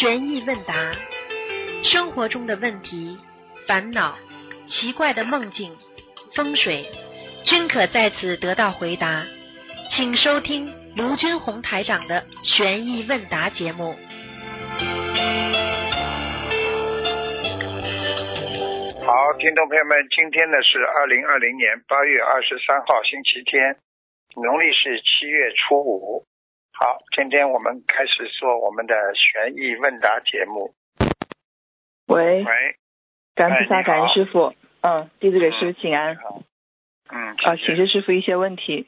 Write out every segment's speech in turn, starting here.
悬疑问答，生活中的问题、烦恼、奇怪的梦境、风水，均可在此得到回答。请收听卢军红台长的悬疑问答节目。好，听众朋友们，今天呢是二零二零年八月二十三号，星期天，农历是七月初五。好，今天我们开始做我们的悬疑问答节目。喂，喂，感恩菩萨，感恩师傅。嗯，弟子给师傅请安。好，嗯，啊，请示师傅一些问题。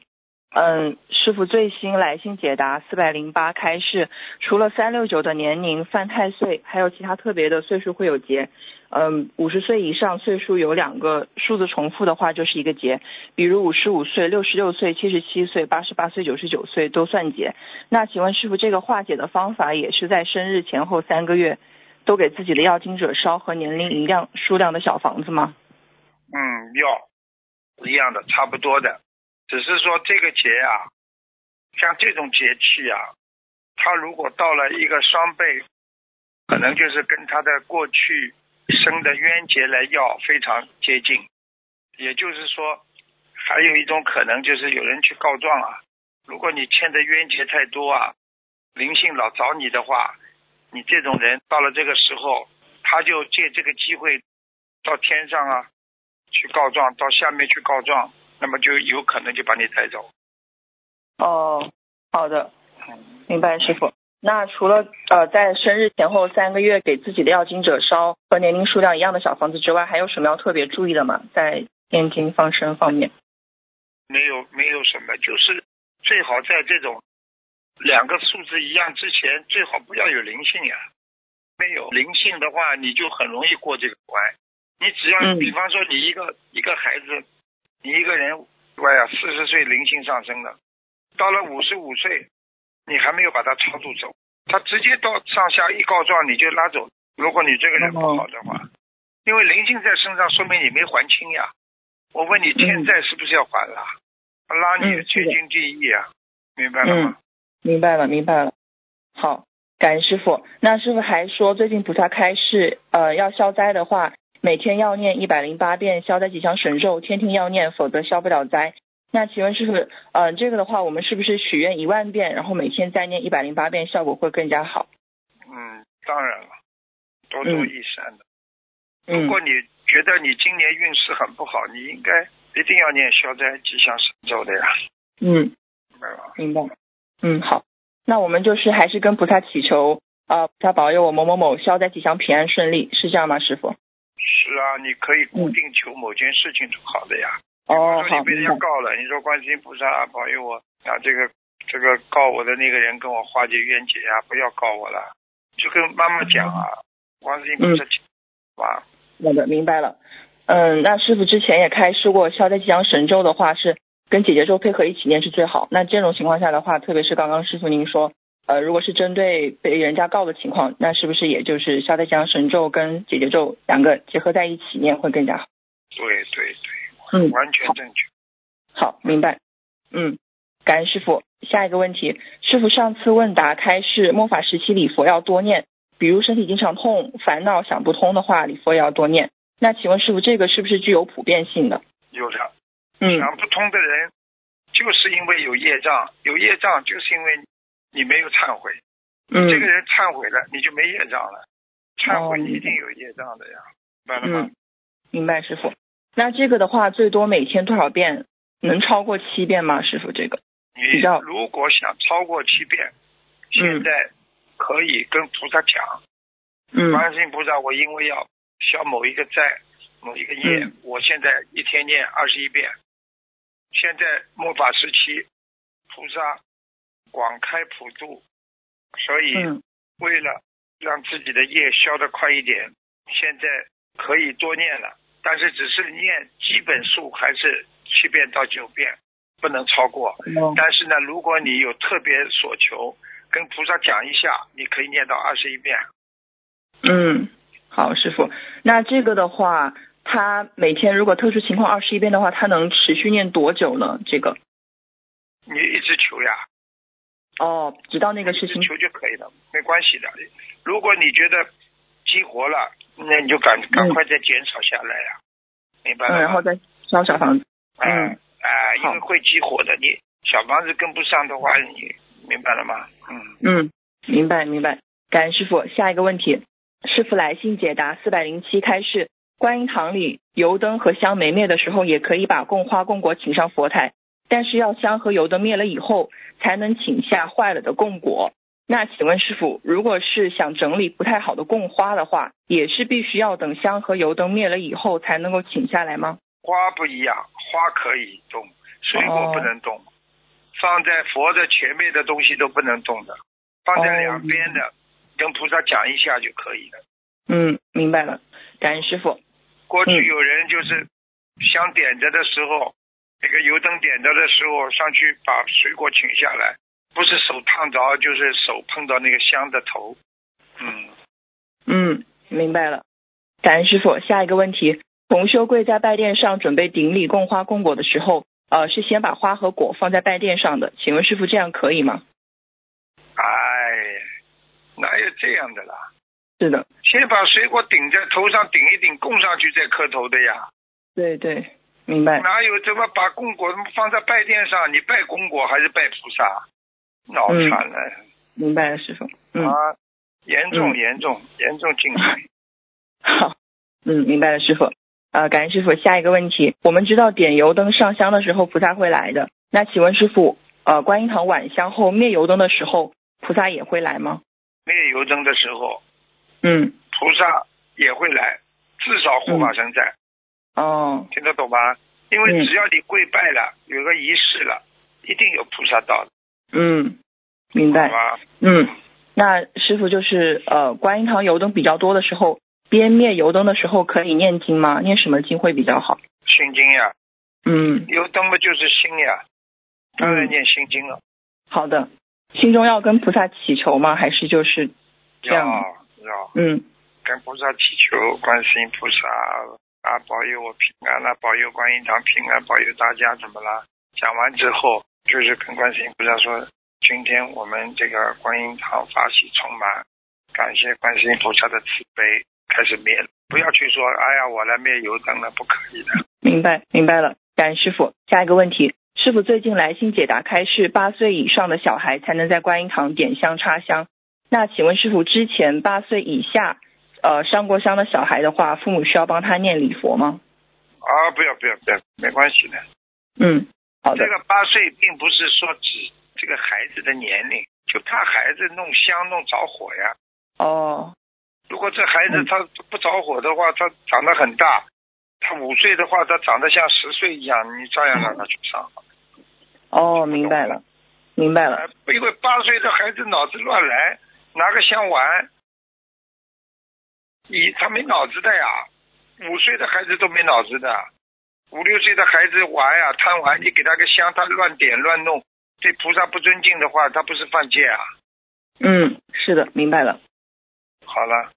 嗯，师傅最新来信解答四百零八开示，除了三六九的年龄犯太岁，还有其他特别的岁数会有劫。嗯，五十岁以上岁数有两个数字重复的话就是一个劫，比如五十五岁、六十六岁、七十七岁、八十八岁、九十九岁都算劫。那请问师傅，这个化解的方法也是在生日前后三个月都给自己的要经者烧和年龄一样数量的小房子吗？嗯，要一样的，差不多的，只是说这个节啊，像这种节气啊，它如果到了一个双倍，可能就是跟他的过去生的冤结来要非常接近，也就是说，还有一种可能就是有人去告状啊，如果你欠的冤结太多啊，灵性老找你的话，你这种人到了这个时候，他就借这个机会到天上啊。去告状，到下面去告状，那么就有可能就把你带走。哦，好的，明白师傅。那除了呃在生日前后三个月给自己的要经者烧和年龄数量一样的小房子之外，还有什么要特别注意的吗？在念经放生方面？没有，没有什么，就是最好在这种两个数字一样之前，最好不要有灵性呀。没有灵性的话，你就很容易过这个关。你只要，嗯比方说你一个一个孩子，你一个人，哎呀，四十岁灵性上升了，到了五十五岁，你还没有把他超度走，他直接到上下一告状你就拉走。如果你这个人不好的话，因为灵性在身上，说明你没还清呀。我问你，欠债是不是要还了？拉你天经地义啊，明白了吗？明白了，明白了。好，感恩师傅。那师傅还说，最近菩萨开示，呃，要消灾的话，每天要念一百零八遍消灾吉祥神咒，天天要念，否则消不了灾。那请问师傅，呃，这个的话，我们是不是许愿一万遍，然后每天再念一百零八遍，效果会更加好？嗯，当然了，多多益善的。嗯如果你觉得你今年运势很不好，你应该一定要念消灾吉祥神咒的呀，嗯，明白吧？明白。嗯，好。那我们就是还是跟菩萨祈求，呃，菩萨保佑我某某某消灾吉祥平安顺利，是这样吗，师傅？是啊，你可以固定求某件事情就好的呀。嗯哦，说你被人。家告了，你说观世音菩萨保佑我啊，这个这个告我的那个人跟我化解冤结呀，不要告我了，就跟妈妈讲啊，观世音菩萨讲，吧，好的，明白了。嗯，那师傅之前也开示过，消灾吉祥神咒的话是跟姐姐咒配合一起念是最好。那这种情况下的话，特别是刚刚师傅您说，呃，如果是针对被人家告的情况，那是不是也就是消灾吉祥神咒跟姐姐咒两个结合在一起念会更加好？对对对，嗯，完全正确。好，明白。嗯，感恩师傅。下一个问题，师傅上次问答开示，末法时期礼佛要多念，比如身体经常痛、烦恼想不通的话，礼佛也要多念。那请问师傅，这个是不是具有普遍性的？有的，嗯想不通的人，就是因为有业障，有业障就是因为你没有忏悔。嗯这个人忏悔了，你就没业障了。忏悔哦你一定有业障的呀，明白了吗嗯？，明白师傅。那这个的话，最多每天多少遍？能超过七遍吗？师傅，这个你如果想超过七遍，现在可以跟菩萨讲，嗯观世音菩萨，我因为要消某一个债、某一个业，嗯我现在一天念二十一遍。现在末法时期，菩萨广开普度，所以嗯为了让自己的业消得快一点，现在可以多念了，但是只是念基本数还是七遍到九遍，不能超过。哦但是呢，如果你有特别所求，跟菩萨讲一下，你可以念到二十一遍。嗯，好，师傅。那这个的话，他每天如果特殊情况二十一遍的话，他能持续念多久呢？这个你一直求呀，哦，直到那个事情。求就可以了，没关系的。如果你觉得激活了，那你就赶赶快再减少下来呀，明白了嗯，然后再烧小房子。哎嗯哎，因为会激活的，你小房子跟不上的话，你明白了吗？嗯，嗯，明白明白。感恩师傅。下一个问题，师傅来信解答四百零七开示：观音堂里油灯和香没灭的时候，也可以把供花供果请上佛台，但是要香和油灯灭了以后，才能请下坏了的供果。那请问师傅，如果是想整理不太好的供花的话，也是必须要等香和油灯灭了以后才能够请下来吗？花不一样，花可以动，水果哦不能动。放在佛的前面的东西都不能动的，放在两边的，跟菩萨讲一下就可以了。嗯，明白了。感恩师傅。过去嗯有人就是香点着的时候，那个油灯点着的时候上去把水果请下来，不是手烫着，就是手碰到那个香的头。嗯，嗯，明白了。感恩师傅。下一个问题，同修跪在拜殿上准备顶礼供花供果的时候，呃，是先把花和果放在拜殿上的，请问师傅这样可以吗？哎，哪有这样的啦？是的，先把水果顶在头上顶一顶，供上去再磕头的呀。对对，明白。哪有怎么把供果放在拜殿上？你拜供果还是拜菩萨？脑残了、明白了，师傅。嗯，啊！严重嗯严重严重进 水。好，嗯，明白了，师傅。呃，感恩师傅。下一个问题，我们知道点油灯上香的时候，菩萨会来的。那请问师傅，呃，观音堂晚香后灭油灯的时候，菩萨也会来吗？灭油灯的时候，嗯，菩萨也会来，至少护法神在，哦，听得懂吗？因为嗯只要你跪拜了，有个仪式了，一定有菩萨到的，嗯，明白？嗯，那师傅就是呃，观音堂油灯比较多的时候，边灭油灯的时候可以念经吗？念什么经会比较好？心经呀，嗯，油灯不就是心呀，当然嗯念心经了。好的。心中要跟菩萨祈求吗？还是就是这要样？要嗯跟菩萨祈求，观世音菩萨啊，保佑我平安啦，保佑观音堂平安，保佑大家怎么啦？讲完之后，就是跟观世音菩萨说，今天我们这个观音堂法喜充满，感谢观世音菩萨的慈悲，开始灭了。不要去说，哎呀，我来灭油灯了，不可以的。明白明白了。感恩师傅。下一个问题，师傅最近来信解答开示，八岁以上的小孩才能在观音堂点香插香。那请问师傅，之前八岁以下，呃，上过香的小孩的话，父母需要帮他念礼佛吗？啊，不要不要不要，没关系的。嗯，好这。个八岁并不是说指这个孩子的年龄，就怕孩子弄香弄着火呀。哦，如果这孩子嗯他不着火的话，他长得很大，他五岁的话，他长得像十岁一样，你照样让他去上。哦，明白了，明白了。呃因为八岁的孩子脑子乱来，拿个香玩，你他没脑子的呀。五岁的孩子都没脑子的，五六岁的孩子玩呀贪玩，你给他个香，他乱点乱弄，对菩萨不尊敬的话，他不是犯戒啊。嗯，是的，明白了。好了，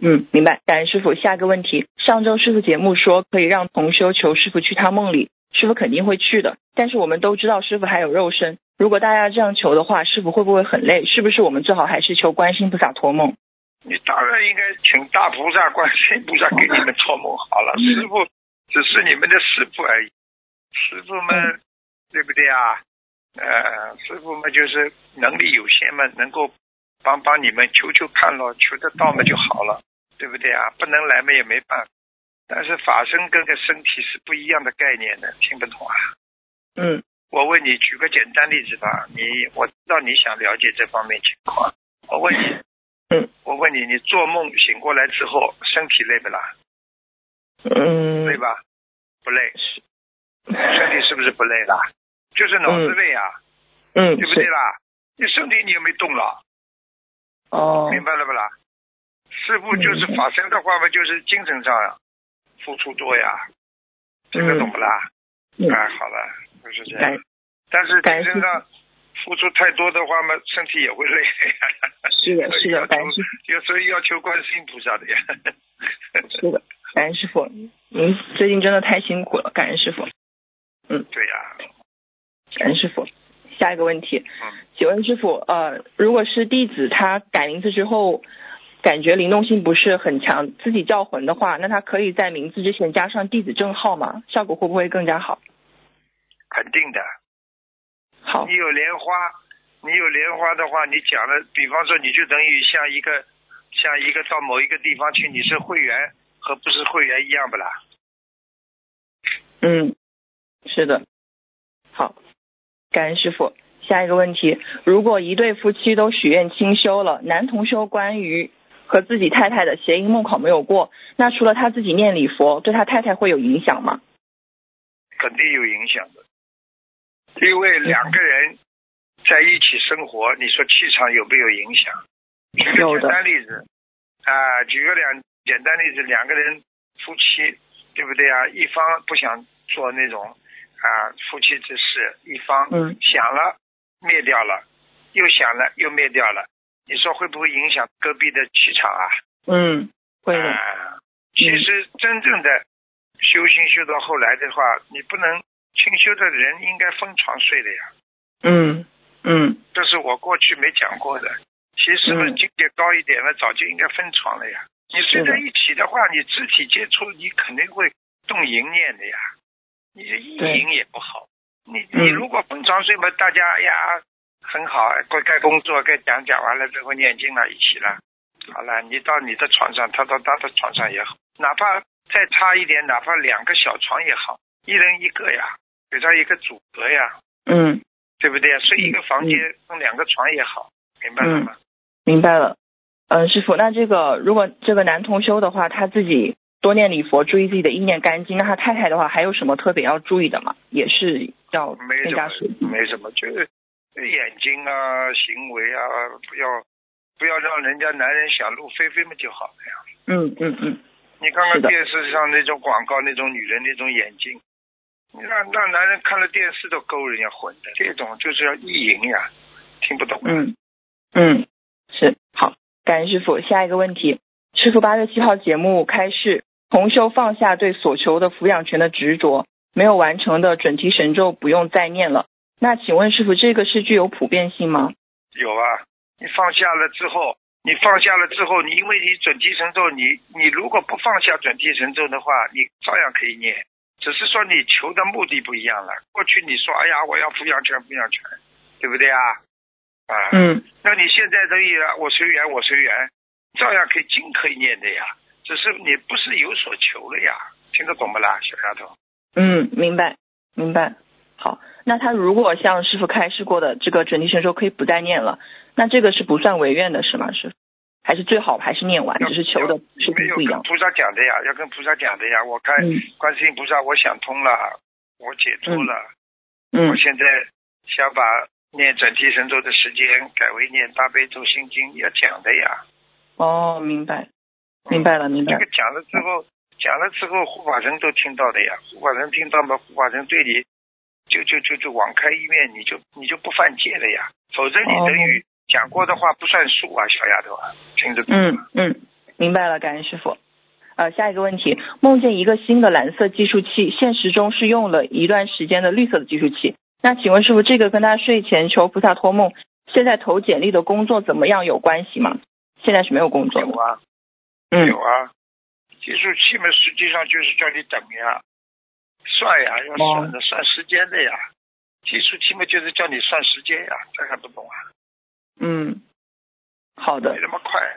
嗯，明白。感恩师傅。下一个问题，上周师傅节目说可以让同修求师傅去他梦里，师傅肯定会去的。但是我们都知道师傅还有肉身，如果大家这样求的话，师傅会不会很累？是不是我们最好还是求观世音菩萨托梦？你当然应该请大菩萨、观世音菩萨给你们托梦好了。师傅只是你们的师傅而已，师傅们对不对啊？呃，师傅们就是能力有限嘛，能够帮帮你们，求求看咯，求得到嘛就好了，对不对啊？不能来嘛也没办法。但是法身跟个身体是不一样的概念的，听不懂啊？嗯我问你，举个简单例子吧。你我知道你想了解这方面情况，我问你，嗯我问你，你做梦醒过来之后，身体累不啦？嗯，累吧？不累，身体是不是不累啦？就是脑子累啊，嗯对不对啦？你身体你又没动了，哦，明白了不啦？师傅就是法身的话嘛，就是精神上呀，付出多呀，听得懂不啦？嗯哎，好了，就是这样。但是精神上付出太多的话嘛，身体也会累。是的是的 感谢有时候要求观世音菩萨的呀。是的，感恩师傅。您最近真的太辛苦了，感恩师傅。嗯对呀、感恩师傅。下一个问题，嗯，请问师傅，呃，如果是弟子他改名字之后，感觉灵动性不是很强，自己叫魂的话，那他可以在名字之前加上弟子证号吗？效果会不会更加好？肯定的。好你，有莲花，你有莲花的话，你讲的，比方说你就等于像一个像一个到某一个地方去，你是会员和不是会员一样不啦？嗯，是的。好，感恩师傅。下一个问题，如果一对夫妻都许愿清修了，男同修关于和自己太太的谐音梦考没有过，那除了他自己念礼佛，对他太太会有影响吗？肯定有影响的，因为两个人在一起生活，你说气场有没有影响？举个例子啊，举个两简单例子，两个人夫妻，对不对啊？一方不想做那种啊夫妻之事，一方嗯想了灭掉了，又想了又灭掉了，你说会不会影响隔壁的气场啊？嗯，会的。啊，其实真正的修心修到后来的话，你不能清修的人应该分床睡的呀，嗯嗯这是我过去没讲过的。其实境界高一点了，早就应该分床了呀。你睡在一起的话，你肢体接触，你肯定会动淫念的呀。你这意淫也不好。你嗯你如果分床睡嘛，大家哎呀很好，该该工作该讲讲完了之后念经了，一起了。好了，你到你的床上，他到他的床上也好，哪怕再差一点，哪怕两个小床也好，一人一个呀，给他一个组合呀，嗯对不对？睡一个房间，分两个床也好，明白了吗？明白了。嗯，师傅，那这个如果这个男同修的话，他自己多念礼佛，注意自己的意念干净，那他太太的话还有什么特别要注意的吗？也是要没什么没什么，就是眼睛啊、行为啊，不要不要让人家男人想入非非嘛就好了呀。嗯嗯嗯，你看看电视上那种广告，那种女人那种眼睛，你让让男人看了电视都勾人家魂的，这种就是要意淫呀，听不懂。嗯嗯，是好，感恩师傅。下一个问题，师傅八月七号节目开示，同修放下对所求的抚养权的执着，没有完成的准提神咒不用再念了。那请问师傅，这个是具有普遍性吗？有啊，你放下了之后，你放下了之后，你因为你准提神咒，你你如果不放下准提神咒的话，你照样可以念，只是说你求的目的不一样了。过去你说，哎呀，我要抚养权，抚养权，对不对啊？啊，嗯那你现在可以了，我随缘，我随缘，照样可以经可以念的呀，只是你不是有所求了呀，听得懂不啦，小丫头？嗯，明白明白。好，那他如果像师傅开示过的这个准提神咒可以不再念了，那这个是不算违愿的是吗？师傅？还是最好还是念完，只是求的是不一样。跟菩萨讲的呀，要跟菩萨讲的呀。我看嗯观世音菩萨，我想通了，我解脱了。嗯我现在想把念准提神咒的时间改为念大悲咒心经，要讲的呀。哦，明白明白了明白了这个。讲了之后，讲了之后，护法神都听到的呀。护法神听到嘛，护法神对你就就就就网开一面，你就你就不犯戒了呀。否则你哦等于讲过的话不算数啊，小丫头啊，听着懂嗯吗？嗯，明白了，感恩师傅。呃，下一个问题，梦见一个新的蓝色计数器，现实中是用了一段时间的绿色的计数器。那请问师傅，这个跟他睡前求菩萨托梦，现在投简历的工作怎么样有关系吗？现在是没有工作。有啊，嗯有啊。计数器嘛，实际上就是叫你等呀，算呀，要算的，算时间的呀。计数器嘛，就是叫你算时间呀，这还不懂啊？嗯，好的没，那么快。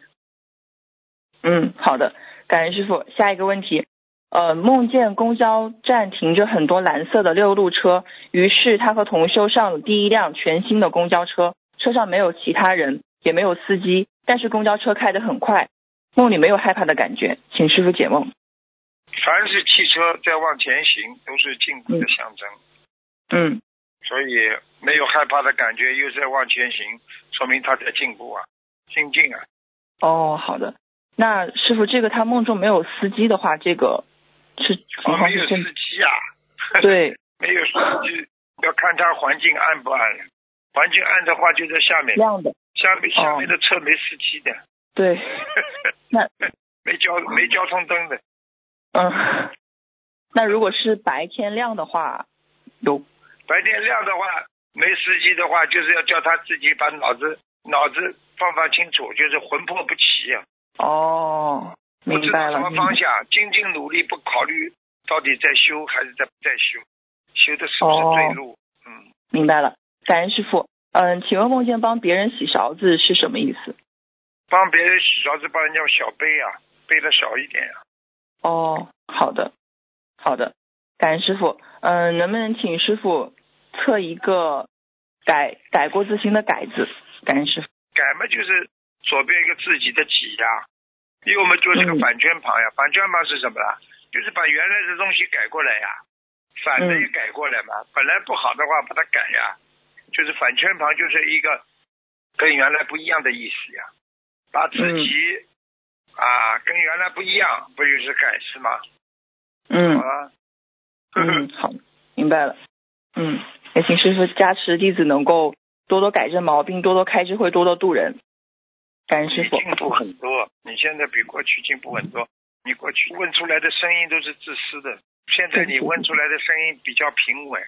嗯，好的，感恩师傅。下一个问题，呃，梦见公交站停着很多蓝色的六路车，于是他和同修上了第一辆全新的公交车，车上没有其他人，也没有司机，但是公交车开得很快，梦里没有害怕的感觉，请师傅解梦。凡是汽车在往前行，都是进步的象征，嗯所以没有害怕的感觉，又在往前行，说明他在进步啊，精进啊。哦，好的。那师傅，这个他梦中没有司机的话，这个没有司机啊。对，没有司机，要看他环境暗不暗。环境暗的话，就在下面，亮的，下面下面哦的车没司机的，对，那没交没交通灯的。嗯，那如果是白天亮的话，有白天亮的话，没司机的话，就是要叫他自己把脑子脑子放放清楚，就是魂魄不齐啊。哦，不知道什明白了。么方向，精进努力，不考虑到底在修还是在不在修，修的是不是对路？嗯，明白了，感恩师傅。嗯，请问梦见帮别人洗勺子是什么意思？帮别人洗勺子，帮人家小杯啊，背的少一点啊。哦，好的，好的，感恩师傅。嗯，能不能请师傅测一个改改过自新的改字？感恩师傅。改嘛就是左边一个自己的己呀、右嘛就是个嗯反圈旁呀。反圈旁是什么啦？就是把原来的东西改过来呀，反的也嗯改过来嘛。本来不好的话把它改呀，就是反圈旁就是一个跟原来不一样的意思呀。把自己、啊跟原来不一样，不就是改是吗？嗯好了。嗯，好，明白了。嗯，也请师傅加持弟子能够多多改正毛病，多多开智慧，多多度人。感恩师傅。你进步很多，你现在比过去进步很多。你过去问出来的声音都是自私的，现在你问出来的声音比较平稳。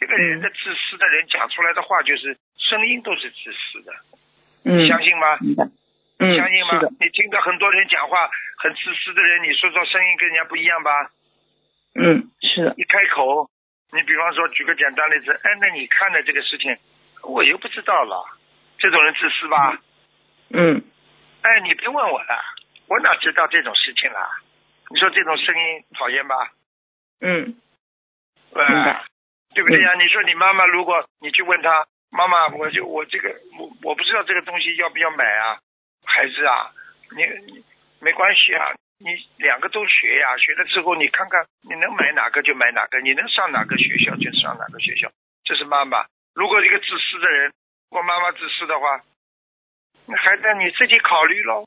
这个人的自私的人讲出来的话，就是声音都是自私的，嗯，相信吗？相信吗？你听到很多人讲话很自私的人，你说说声音跟人家不一样吧？嗯，是的。一开口，你比方说举个简单例子，哎，那你看的这个事情，我又不知道了，这种人自私吧？嗯哎，你别问我了，我哪知道这种事情啦？你说这种声音讨厌吧？嗯呃明白，对不对呀、你说你妈妈，如果你去问她，妈妈，我就我这个我我不知道这个东西要不要买啊，孩子啊，你你没关系啊，你两个都学呀，学了之后你看看你能买哪个就买哪个，你能上哪个学校就上哪个学校，这是妈妈。如果一个自私的人，我妈妈自私的话，那孩子你自己考虑喽，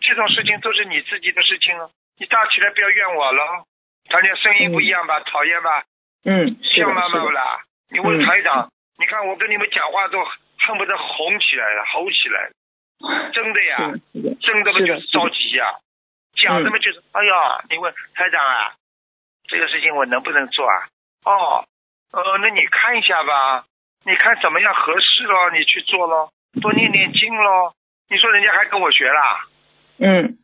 这种事情都是你自己的事情了，你大起来不要怨我了。他俩声音不一样吧，讨厌吧？嗯，像妈。妈不啦？你问嗯台长，你看我跟你们讲话都恨不得红起来了，吼起来了，真的呀，的，真的不就是着急呀，讲的嘛就是，哎呀，你问台长啊，这个事情我能不能做啊？哦，呃，那你看一下吧，你看怎么样合适咯，你去做咯，多念念经喽。你说人家还跟我学啦，嗯，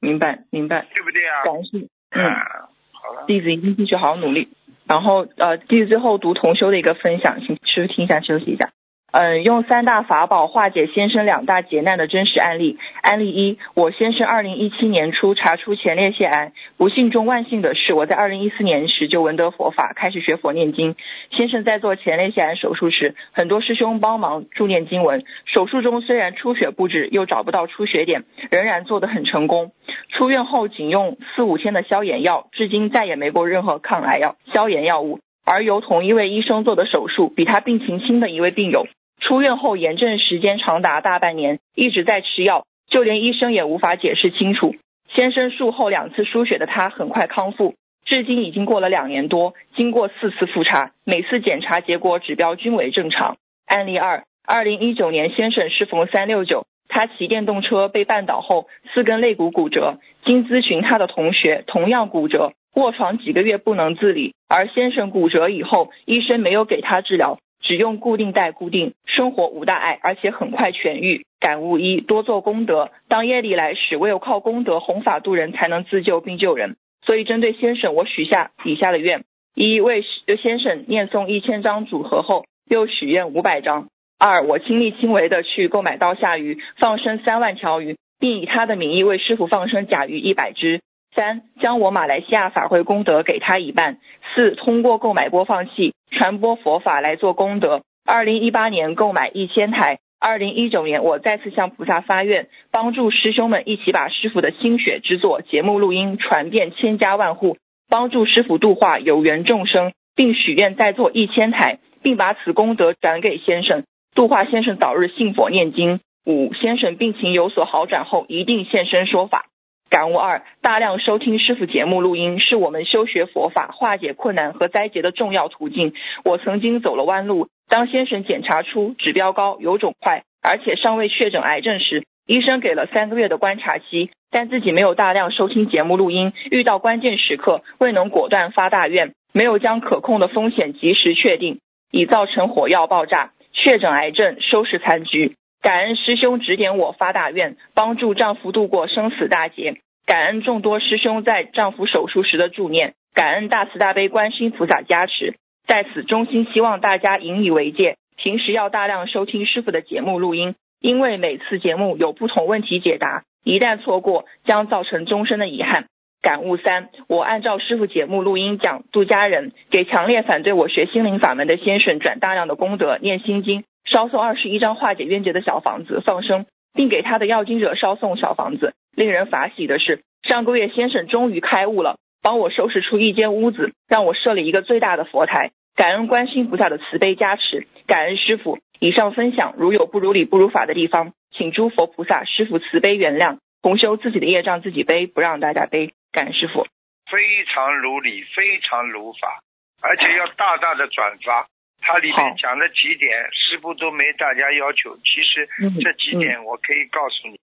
明白明白。对不对啊？感谢。嗯，啊，好了，弟子一定继续好好努力。然后呃，弟子最后读同修的一个分享，请师傅听一下，休息一下。嗯，用三大法宝化解先生两大劫难的真实案例。案例一：我先生二零一七年初查出前列腺癌，不幸中万幸的是，我在二零一四年时就闻得佛法，开始学佛念经。先生在做前列腺癌手术时，很多师兄帮忙助念经文。手术中虽然出血不止，又找不到出血点，仍然做得很成功。出院后仅用四五天的消炎药，至今再也没过任何抗癌药、消炎药物。而由同一位医生做的手术，比他病情轻的一位病友，出院后炎症时间长达大半年，一直在吃药，就连医生也无法解释清楚。先生术后两次输血的他很快康复，至今已经过了两年多，经过四次复查，每次检查结果指标均为正常。案例二，二零一九年先生适逢三六九，他骑电动车被绊倒后四根肋骨骨折，经咨询他的同学同样骨折，卧床几个月不能自理。而先生骨折以后，医生没有给他治疗，只用固定带固定，生活无大碍，而且很快痊愈。感悟一：多做功德，当业力来时，唯有靠功德弘法度人，才能自救并救人。所以针对先生，我许下以下的愿：一为先生念诵一千张组合后，又许愿五百张。二，我亲力亲为的去购买刀下鱼，放生三万条鱼，并以他的名义为师傅放生甲鱼一百只。三，将我马来西亚法会功德给他一半。四，通过购买播放器传播佛法来做功德。二零一八年购买一千台。二零一九年，我再次向菩萨发愿，帮助师兄们一起把师傅的心血之作节目录音传遍千家万户，帮助师傅度化有缘众生，并许愿再做一千台，并把此功德转给先生，度化先生早日信佛念经。五，先生病情有所好转后，一定现身说法。感悟二，大量收听师傅节目录音是我们修学佛法、化解困难和灾劫的重要途径。我曾经走了弯路，当先生检查出指标高、有肿块，而且尚未确诊癌症时，医生给了三个月的观察期，但自己没有大量收听节目录音，遇到关键时刻未能果断发大愿，没有将可控的风险及时确定。已造成火药爆炸，确诊癌症，收拾残局。感恩师兄指点我发大愿，帮助丈夫度过生死大劫。感恩众多师兄在丈夫手术时的助念，感恩大慈大悲观世音菩萨加持。在此衷心希望大家引以为戒，平时要大量收听师傅的节目录音，因为每次节目有不同问题解答，一旦错过将造成终身的遗憾。感悟三，我按照师傅节目录音讲度家人，给强烈反对我学心灵法门的先生转大量的功德，念心经，烧送二十一张化解冤结的小房子，放生，并给他的要经者烧送小房子。令人法喜的是，上个月先生终于开悟了，帮我收拾出一间屋子，让我设了一个最大的佛台。感恩观世音菩萨的慈悲加持，感恩师傅。以上分享如有不如理不如法的地方，请诸佛菩萨师傅慈悲原谅。同修自己的业障自己背，不让大家背。感恩师傅。非常如理，非常如法，而且要大大的转发。它里面讲的几点，师傅都没大家要求。其实这几点我可以告诉你，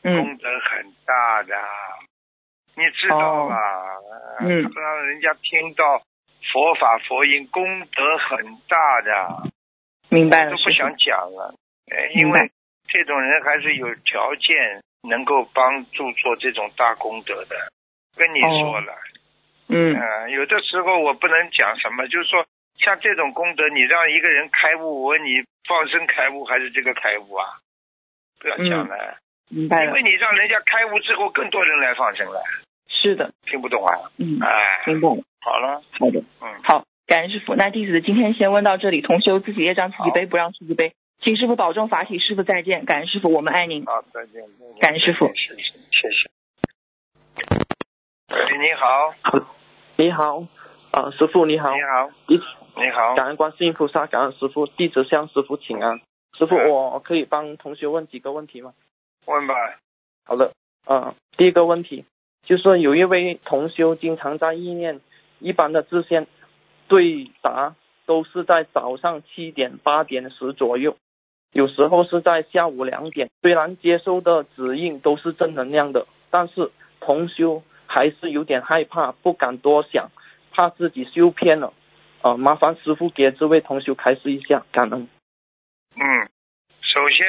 功德很大的，你知道吧？嗯，让人家听到佛法佛音，功德很大的。明白了，都不想讲了，因为这种人还是有条件能够帮助做这种大功德的。跟你说了，嗯，有的时候我不能讲什么，就是说像这种功德，你让一个人开悟，我问你放生开悟还是这个开悟啊？不要讲了，明白了，因为你让人家开悟之后，更多人来放生了。是的，听不懂啊？嗯，哎，明白了。好了，好的，嗯，好，感恩师傅。那弟子今天先问到这里，同修自己业障自己背，不让师傅背。请师傅保重法体，师傅再见。感恩师傅，我们爱您。好，再见。感恩师傅，谢谢，谢谢。喂，你好。你好，啊，师傅你好。你好。弟你好。感恩观世音菩萨，感恩师傅，弟子向师傅请安。师傅，我可以帮同学问几个问题吗？问吧。好的，啊，第一个问题就是有一位同修经常在意念，一般的自线对答都是在早上七点八点时左右，有时候是在下午两点。虽然接收的指引都是正能量的，但是同修还是有点害怕，不敢多想，怕自己修偏了。啊，麻烦师傅给这位同学开示一下，感恩。嗯，首先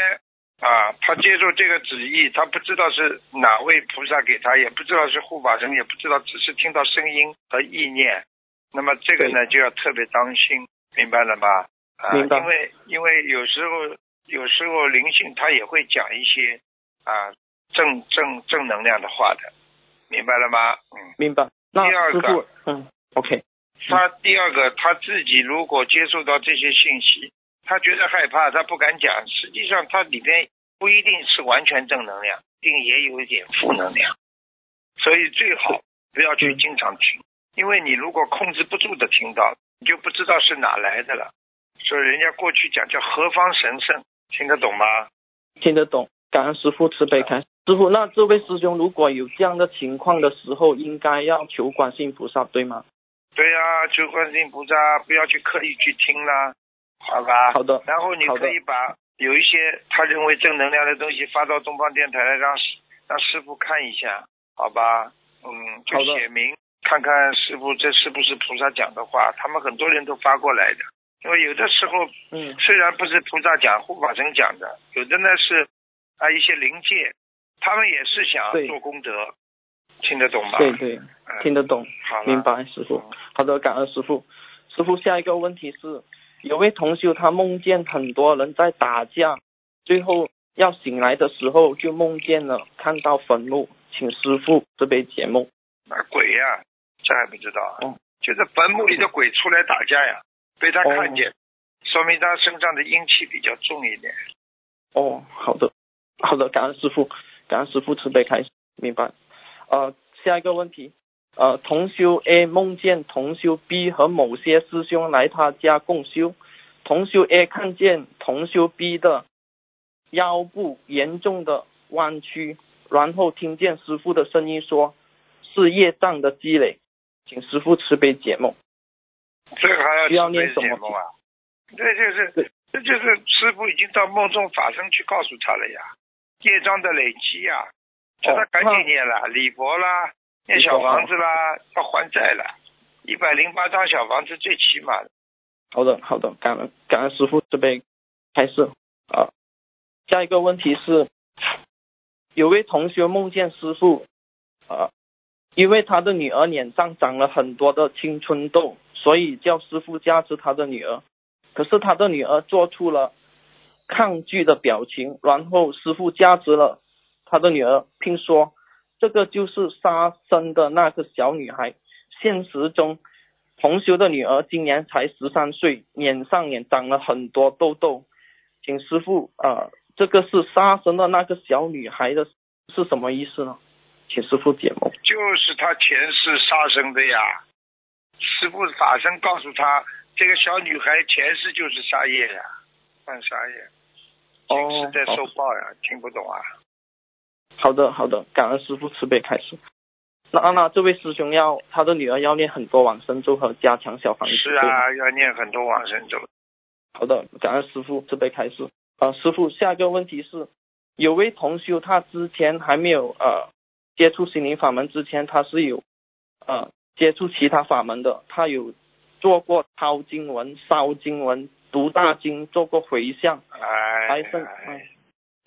啊，他接受这个旨意，他不知道是哪位菩萨给他，也不知道是护法神，也不知道，只是听到声音和意念。那么这个呢，就要特别当心，明白了吗？啊，明白。因为因为有时候有时候灵性他也会讲一些啊正正正能量的话的，明白了吗？嗯，明白。第二个，嗯，OK。他第二个他自己如果接受到这些信息。他觉得害怕，他不敢讲。实际上，它里边不一定是完全正能量，一定也有一点负能量。所以最好不要去经常听，因为你如果控制不住的听到，你就不知道是哪来的了。所以人家过去讲叫何方神圣，听得懂吗？听得懂。感恩师傅慈悲开。师傅，那这位师兄如果有这样的情况的时候，应该要求观世音菩萨，对吗？对呀，求观世音菩萨，不要去刻意去听啦。好吧，好的。然后你可以把有一些他认为正能量的东西发到东方电台来，让让师傅看一下，好吧？嗯，就写明看看师傅这是不是菩萨讲的话。他们很多人都发过来的，因为有的时候，嗯，虽然不是菩萨讲，护法神讲的，有的呢是啊一些灵界，他们也是想做功德，听得懂吗？对对，听得懂。好明白，师傅。好的，感恩师傅。师傅，下一个问题是。有位同修，他梦见很多人在打架，最后要醒来的时候就梦见了看到坟墓，请师傅这杯节目。啊，鬼呀，这还不知道？哦，就是坟墓里的鬼出来打架呀，被他看见，说明他身上的阴气比较重一点。哦，好的，好的，感恩师傅，感恩师傅慈悲开始，明白。呃，下一个问题。呃，同修 A 梦见同修 B 和某些师兄来他家共修，同修 A 看见同修 B 的腰部严重的弯曲，然后听见师傅的声音说：“是业障的积累，请师傅慈悲解梦。”这个还要需要念什么啊？这就是这就是师傅已经到梦中法身去告诉他了呀，业障的累积呀，叫他赶紧念了，礼佛啦。念小房子啦，要还债了，一百零八张小房子最起码的好的，好的，感恩感恩师傅这边开示啊。下一个问题是，有位同学梦见师傅啊，因为他的女儿脸上长了很多的青春痘，所以叫师傅加持他的女儿。可是他的女儿做出了抗拒的表情，然后师傅加持了他的女儿，听说这个就是杀生的那个小女孩。现实中。同修的女儿今年才十三岁，脸上也长了很多痘痘，请师傅啊，这个是杀生的那个小女孩的是什么意思呢？请师傅解梦。就是他前世杀生的呀，师傅法身告诉他，这个小女孩前世就是杀业呀，犯杀业，今世在受报呀，听不懂啊？好的，好的，感恩师傅慈悲开示。那那这位师兄要他的女儿要念很多往生咒和加强小房子。是啊，要念很多往生咒。好的，感恩师傅慈悲开示。啊，师傅，下一个问题是，有位同修他之前还没有呃接触心灵法门之前，他是有呃接触其他法门的，他有做过抄经文、烧经文、读大经，做过回向，哎，哎。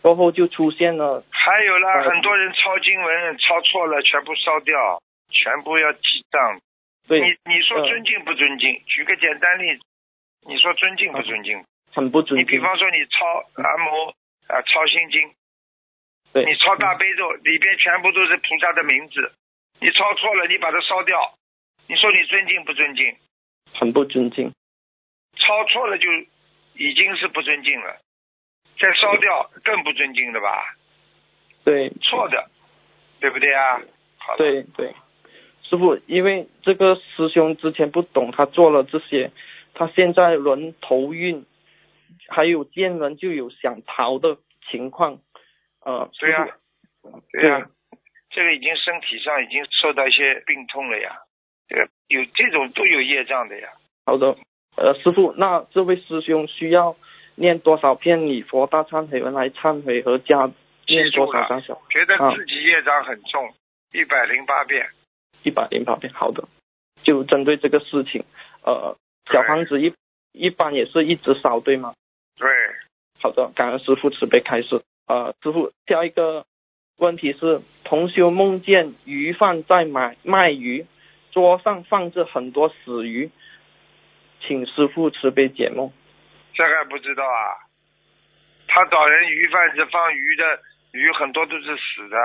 过后就出现了，还有啦，很多人抄经文抄错了，全部烧掉，全部要记账。对，你你说尊敬不尊敬？举个简单例子，你说尊敬不尊敬？很不尊敬。你比方说你抄南无啊抄心经，对，你抄大悲咒里边全部都是菩萨的名字，你抄错了，你把它烧掉，你说你尊敬不尊敬？很不尊敬。抄错了就已经是不尊敬了。再烧掉更不尊敬的吧？对，错的，对不对啊？好对对，师傅，因为这个师兄之前不懂，他做了这些，他现在轮头晕，还有见人就有想逃的情况，呃，对呀，对呀，这个已经身体上已经受到一些病痛了呀，这个有这种都有业障的呀。好的，呃，师傅，那这位师兄需要。念多少遍礼佛大忏悔文来忏悔和加念多少张小？觉得自己业障很重，一百零八遍。一百零八遍，好的。就针对这个事情，呃，小房子一一般也是一直烧，对吗？对。好的，感恩师傅慈悲开示。呃，师傅，下一个问题是，同修梦见鱼贩在买卖鱼，桌上放着很多死鱼，请师傅慈悲解梦。这还不知道啊？他找人鱼贩子放鱼的鱼很多都是死的，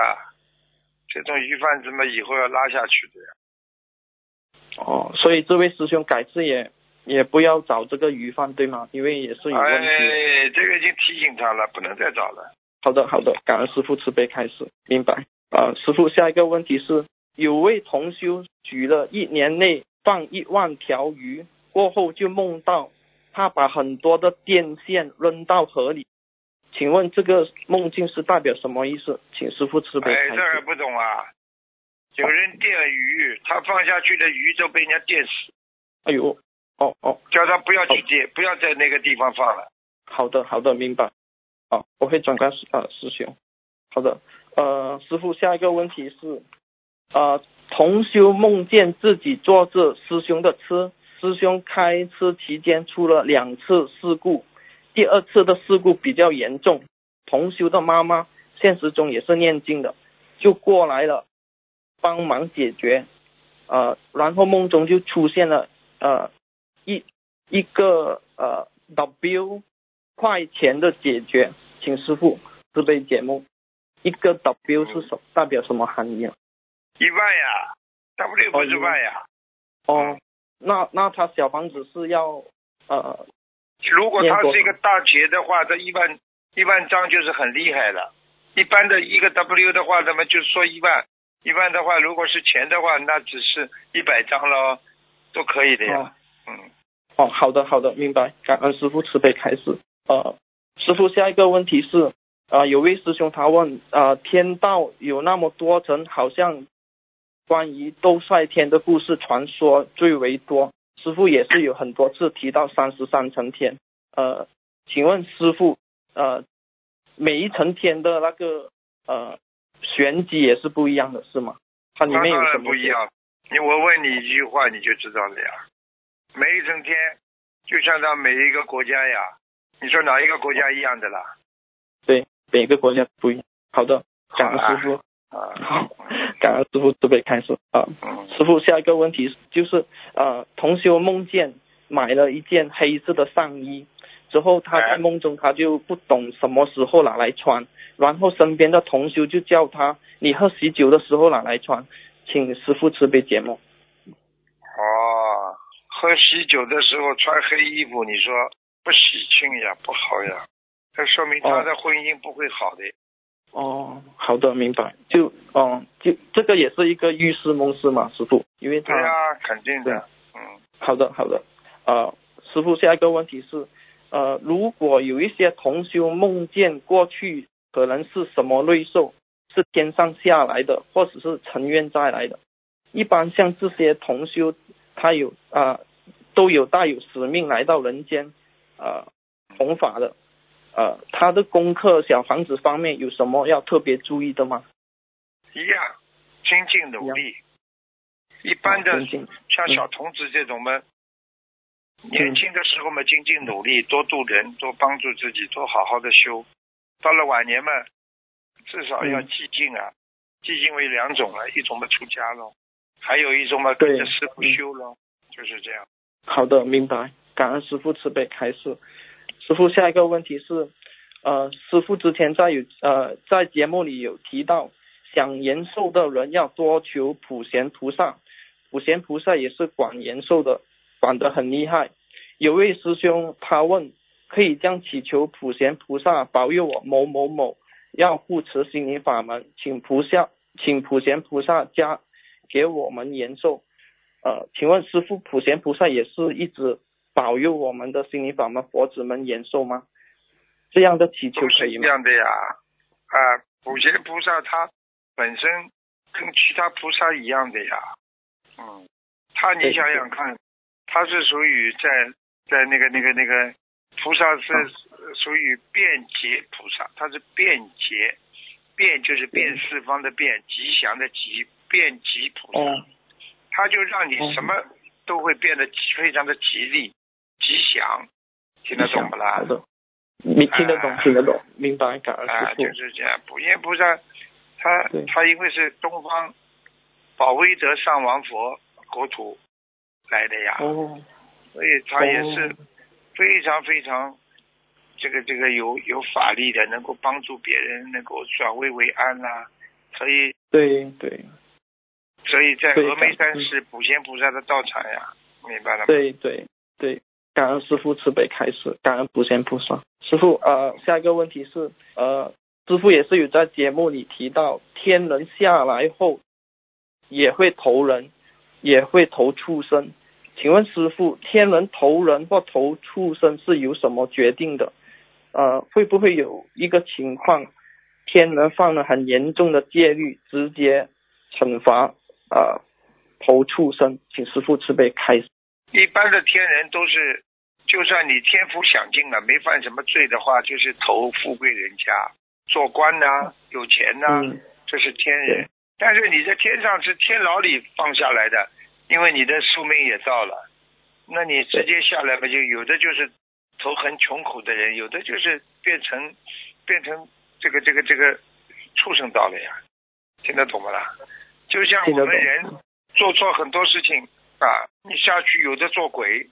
这种鱼贩子嘛，以后要拉下去的呀。哦，所以这位师兄改次也也不要找这个鱼贩对吗？因为也是有问题。哎，这个已经提醒他了，不能再找了。好的，好的，感恩师傅慈悲开始，明白。啊，师傅，下一个问题是，有位同修举了一年内放一万条鱼，过后就梦到。他把很多的电线扔到河里，请问这个梦境是代表什么意思？请师傅慈悲哎，这还不懂啊？有人电鱼，他放下去的鱼都被人家电死。哎呦，哦哦，叫他不要去接，不要在那个地方放了。好的，好的，明白。好，我会转告师啊师兄。好的，呃，师傅，下一个问题是，呃，同修梦见自己坐着师兄的车。师兄开车期间出了两次事故，第二次的事故比较严重。同修的妈妈现实中也是念经的，就过来了帮忙解决。呃，然后梦中就出现了呃一一个呃 W 块钱的解决，请师傅慈悲解梦。一个 W 是什代表什么含义啊？一万呀，W 不是万呀。哦。那那他小房子是要呃，如果他是一个大劫的话，这一万一万张就是很厉害了。一般的一个 W 的话，那么就是说一万一万的话，如果是钱的话，那只是一百张喽，都可以的呀。嗯。哦，好的好的，明白。感恩师傅慈悲开始。呃，师傅下一个问题是，啊，有位师兄他问，啊，天道有那么多层，好像。关于斗率天的故事传说最为多，师傅也是有很多次提到三十三层天。呃，请问师傅，呃，每一层天的那个呃玄机也是不一样的，是吗？它里面有什么不一样？你我问你一句话，你就知道了呀。每一层天就像到每一个国家呀，你说哪一个国家一样的啦？对，每个国家不一样。好的，感恩师傅。啊，好，感恩师傅慈悲开始啊。嗯，师傅，下一个问题就是呃，同修梦见买了一件黑色的上衣，之后他在哎梦中他就不懂什么时候拿来穿，然后身边的同修就叫他你喝喜酒的时候拿来穿，请师傅慈悲解梦。哦，喝喜酒的时候穿黑衣服，你说不喜庆呀，不好呀，这说明他的婚姻不会好的。哦，好的，明白。就哦，就这个也是一个预示梦是吗，师傅？因为他对啊，肯定的。嗯，好的，好的。呃，师傅，下一个问题是，呃，如果有一些同修梦见过去可能是什么瑞兽，是天上下来的，或者是成愿再来的，一般像这些同修，他有啊、都有带有使命来到人间，呃，弘法的，呃，他的功课小房子方面有什么要特别注意的吗？一样，精进努力。一般的啊像小童子这种嘛，年轻的时候嘛，精进努力，多度人，多帮助自己，多好好的修。到了晚年嘛，至少要嗯寂静啊。寂静为两种啊，一种嘛出家咯，还有一种嘛跟着师傅嗯修咯，就是这样。好的，明白。感恩师傅慈悲开示。师傅，下一个问题是，呃，师傅之前在有呃在节目里有提到，想延寿的人要多求普贤菩萨，普贤菩萨也是管延寿的，管得很厉害。有位师兄他问，可以将祈求普贤菩萨保佑我某某某要护持心灵法门，请菩萨请普贤菩萨加给我们延寿。呃，请问师傅，普贤菩萨也是一直保佑我们的心灵法门佛子们延寿吗？这样的祈求可以吗？样的呀。啊，普贤菩萨他本身跟其他菩萨一样的呀。嗯，他你想想看，他是属于在在那个那个那个菩萨是嗯属于便捷菩萨，他是便捷，便就是变四方的变，吉祥的吉，便吉菩萨。哦他就让你哦什么都会变得非常的吉利、吉祥，听得懂不啦？好的，你听得懂，啊听得懂，明白，感恩啊，师傅。就是这样。普贤菩萨，他他因为是东方保威德上王佛国土来的呀，哦，所以他也是哦非常非常这个这个有有法力的，能够帮助别人，能够转危为安啦、所以对对所以在峨眉山是普贤菩萨的道场呀，明白了吗？对对对，感恩师傅慈悲开示，感恩普贤菩萨。师傅，呃，下一个问题是，呃，师傅也是有在节目里提到，天人下来后也会投人，也会投畜生。请问师傅，天人投人或投畜生是由什么决定的？呃，会不会有一个情况，天人犯了很严重的戒律，直接惩罚呃投畜生？请师傅慈悲开示。一般的天人都是，就算你天福享尽了，没犯什么罪的话，就是投富贵人家，做官呐、有钱呐、嗯，这是天人。但是你在天上是天牢里放下来的，因为你的宿命也到了，那你直接下来嘛，就有的就是投很穷苦的人，有的就是变成变成这个这个这个畜生道了呀，听得懂不啦？就像。我们人做错很多事情啊，你下去有的做鬼，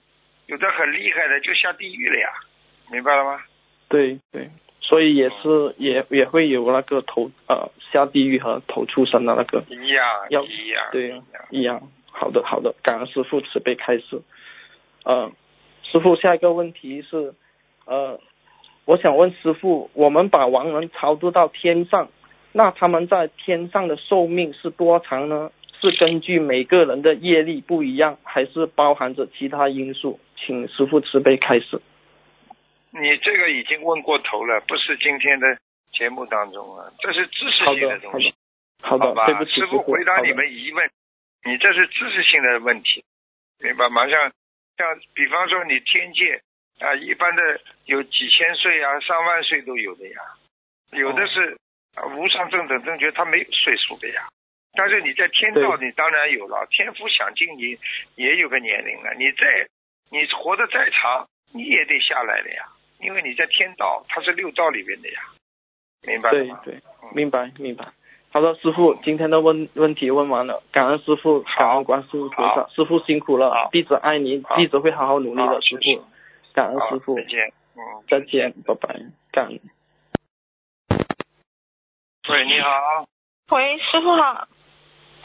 有的很厉害的就下地狱了呀，明白了吗？对对，所以也是也也会有那个投呃下地狱和投畜生的那个一样要一样，对一样。好的好的，感恩师傅慈悲开示。呃，师傅下一个问题是，呃，我想问师傅，我们把亡人超度到天上，那他们在天上的寿命是多长呢？是根据每个人的业力不一样，还是包含着其他因素？请师傅慈悲开示。你这个已经问过头了，不是今天的节目当中啊，这是知识性的东西，好的，吧对不？起，师傅傅回答你们疑问，你这是知识性的问题，明白吗？像像比方说你天界啊，一般的有几千岁啊，上万岁都有的呀，有的是啊无上正等正觉，他没有岁数的呀。但是你在天道，你当然有了，天福享尽你也有个年龄了。你再你活得再长，你也得下来了呀，因为你在天道，它是六道里面的呀，明白了吗？对对，明白明白。好的，师傅，今天的问问题问完了，感恩师傅，感恩观世音菩萨，师傅辛苦了好，弟子爱您，弟子会好好努力的，师傅，感恩师傅。再，见，嗯，再见，拜拜，感恩。喂，你好，喂，师傅好，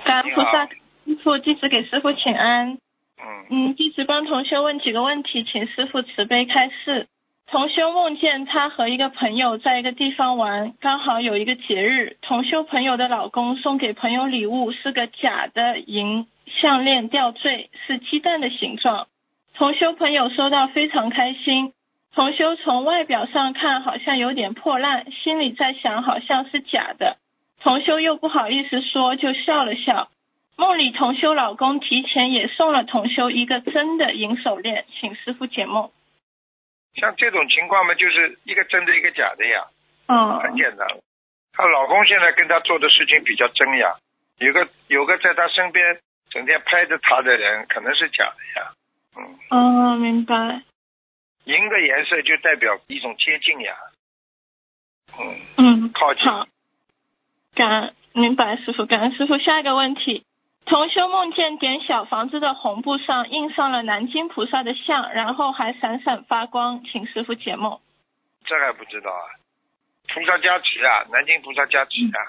感恩菩萨，师傅弟子给师傅请安。嗯，嗯，弟子帮同修问几个问题，请师傅慈悲开示。同修梦见他和一个朋友在一个地方玩，刚好有一个节日，同修朋友的老公送给朋友礼物是个假的银项链吊坠，是鸡蛋的形状。同修朋友收到非常开心。同修从外表上看好像有点破烂，心里在想好像是假的。同修又不好意思说，就笑了笑。梦里同修老公提前也送了同修一个真的银手链，请师傅解梦。像这种情况嘛，就是一个真的，一个假的呀，嗯很简单。她老公现在跟她做的事情比较真呀，有个有个在她身边整天拍着她的人，可能是假的呀。嗯，哦，明白。银的颜色就代表一种接近呀。嗯，嗯，靠近。好，感恩明白师傅，感恩师傅。下一个问题，同修梦见点小房子的红布上印上了南京菩萨的像，然后还闪闪发光，请师傅解梦。这还不知道啊？菩萨加持啊，南京菩萨加持啊。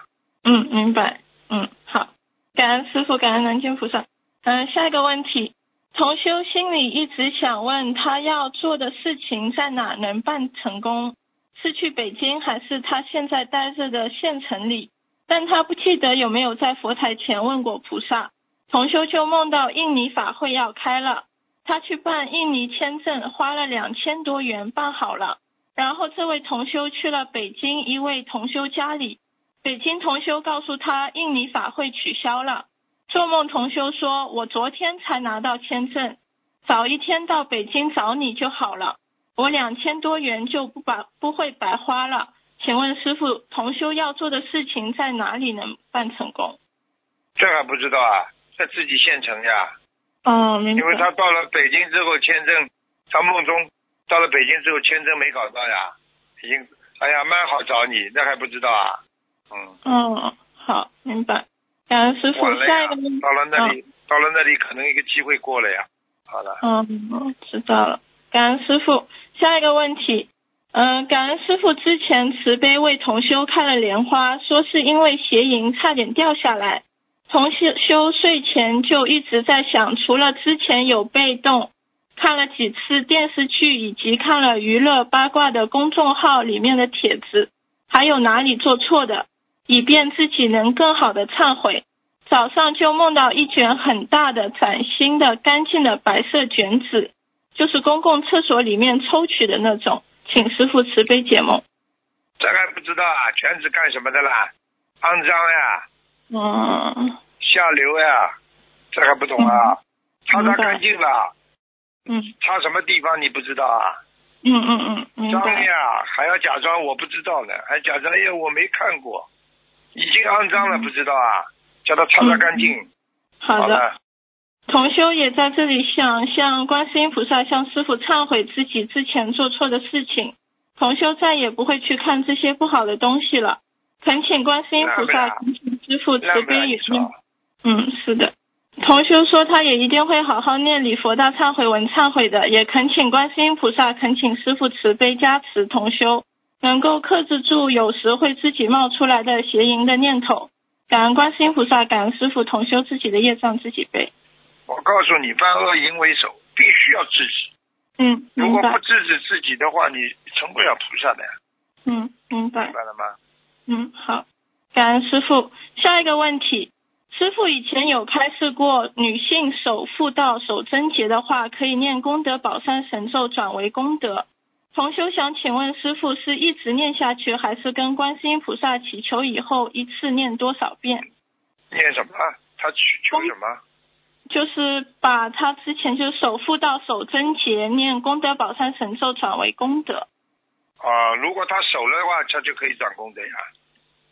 嗯，明白。嗯，好，感恩师傅，感恩南京菩萨。嗯，下一个问题，同修心里一直想问他要做的事情在哪能办成功，是去北京还是他现在待着的县城里？但他不记得有没有在佛台前问过菩萨。同修就梦到印尼法会要开了，他去办印尼签证，花了两千多元办好了。然后这位同修去了北京一位同修家里，北京同修告诉他印尼法会取消了。做梦同修说：“我昨天才拿到签证，早一天到北京找你就好了，我两千多元就不白不会白花了。”请问师傅，同修要做的事情在哪里能办成功？这还不知道啊？在自己县城呀。哦，明白。因为他到了北京之后，签证，他梦中到了北京之后，签证没搞到呀，已经，哎呀，蛮好找你，那还不知道啊？嗯，嗯，好，明白。感恩师傅下一个问，到了那里，到了那里，可能一个机会过了呀。好了，嗯，知道了。感恩师傅，下一个问题。嗯，感恩师傅之前慈悲为同修开了莲花，说是因为邪淫差点掉下来。同修修睡前就一直在想，除了之前有被动看了几次电视剧，以及看了娱乐八卦的公众号里面的帖子，还有哪里做错的，以便自己能更好的忏悔。早上就梦到一卷很大的崭新的干净的白色卷纸，就是公共厕所里面抽取的那种，请师傅慈悲解梦。这还不知道啊？全是干什么的啦？肮脏呀，嗯下流呀，这还不懂啊？擦擦干净了，嗯擦什么地方你不知道啊？嗯嗯嗯，脏。呀，还要假装我不知道呢，还假装哎呀我没看过，已经肮脏了不知道啊？叫他擦擦干净。嗯好的，了，同修也在这里想向观世音菩萨、向师傅忏悔自己之前做错的事情。同修再也不会去看这些不好的东西了。恳请观世音菩萨、恳请师傅慈悲原谅说。嗯，是的。同修说他也一定会好好念礼佛大忏悔文忏悔的，也恳请观世音菩萨、恳请师傅慈悲加持同修，能够克制住有时会自己冒出来的邪淫的念头。感恩观世音菩萨，感恩师傅，同修自己的业障自己背。我告诉你，犯恶淫为首，必须要制止。嗯，如果不。制止自己的话，你成不了菩萨的，嗯，明白明。白了吗？嗯，好，感恩师傅。下一个问题，师傅以前有开示过，女性守妇道、守贞洁的话，可以念功德宝山神咒转为功德。同修想请问师傅，是一直念下去，还是跟观世音菩萨祈求以后一次念多少遍？念什么？他祈求什么？就是把他之前就是守妇道、守贞节，念功德宝山神咒转为功德。啊，如果他守了的话，他就可以转功德呀。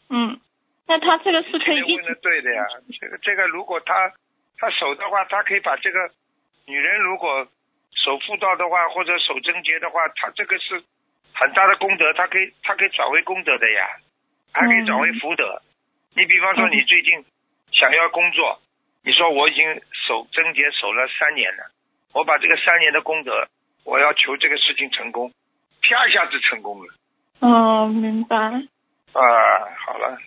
嗯，那他这个是可以一今天问的对的呀。这个这个，如果他他守的话，他可以把这个女人如果守妇道的话，或者守贞节的话，他这个是很大的功德，他可以他可以转为功德的呀，还可以转为福德。你比方说，你最近想要工作，你说我已经守贞节守了三年了，我把这个三年的功德，我要求这个事情成功，啪一下子成功了。哦，明白。啊，好了，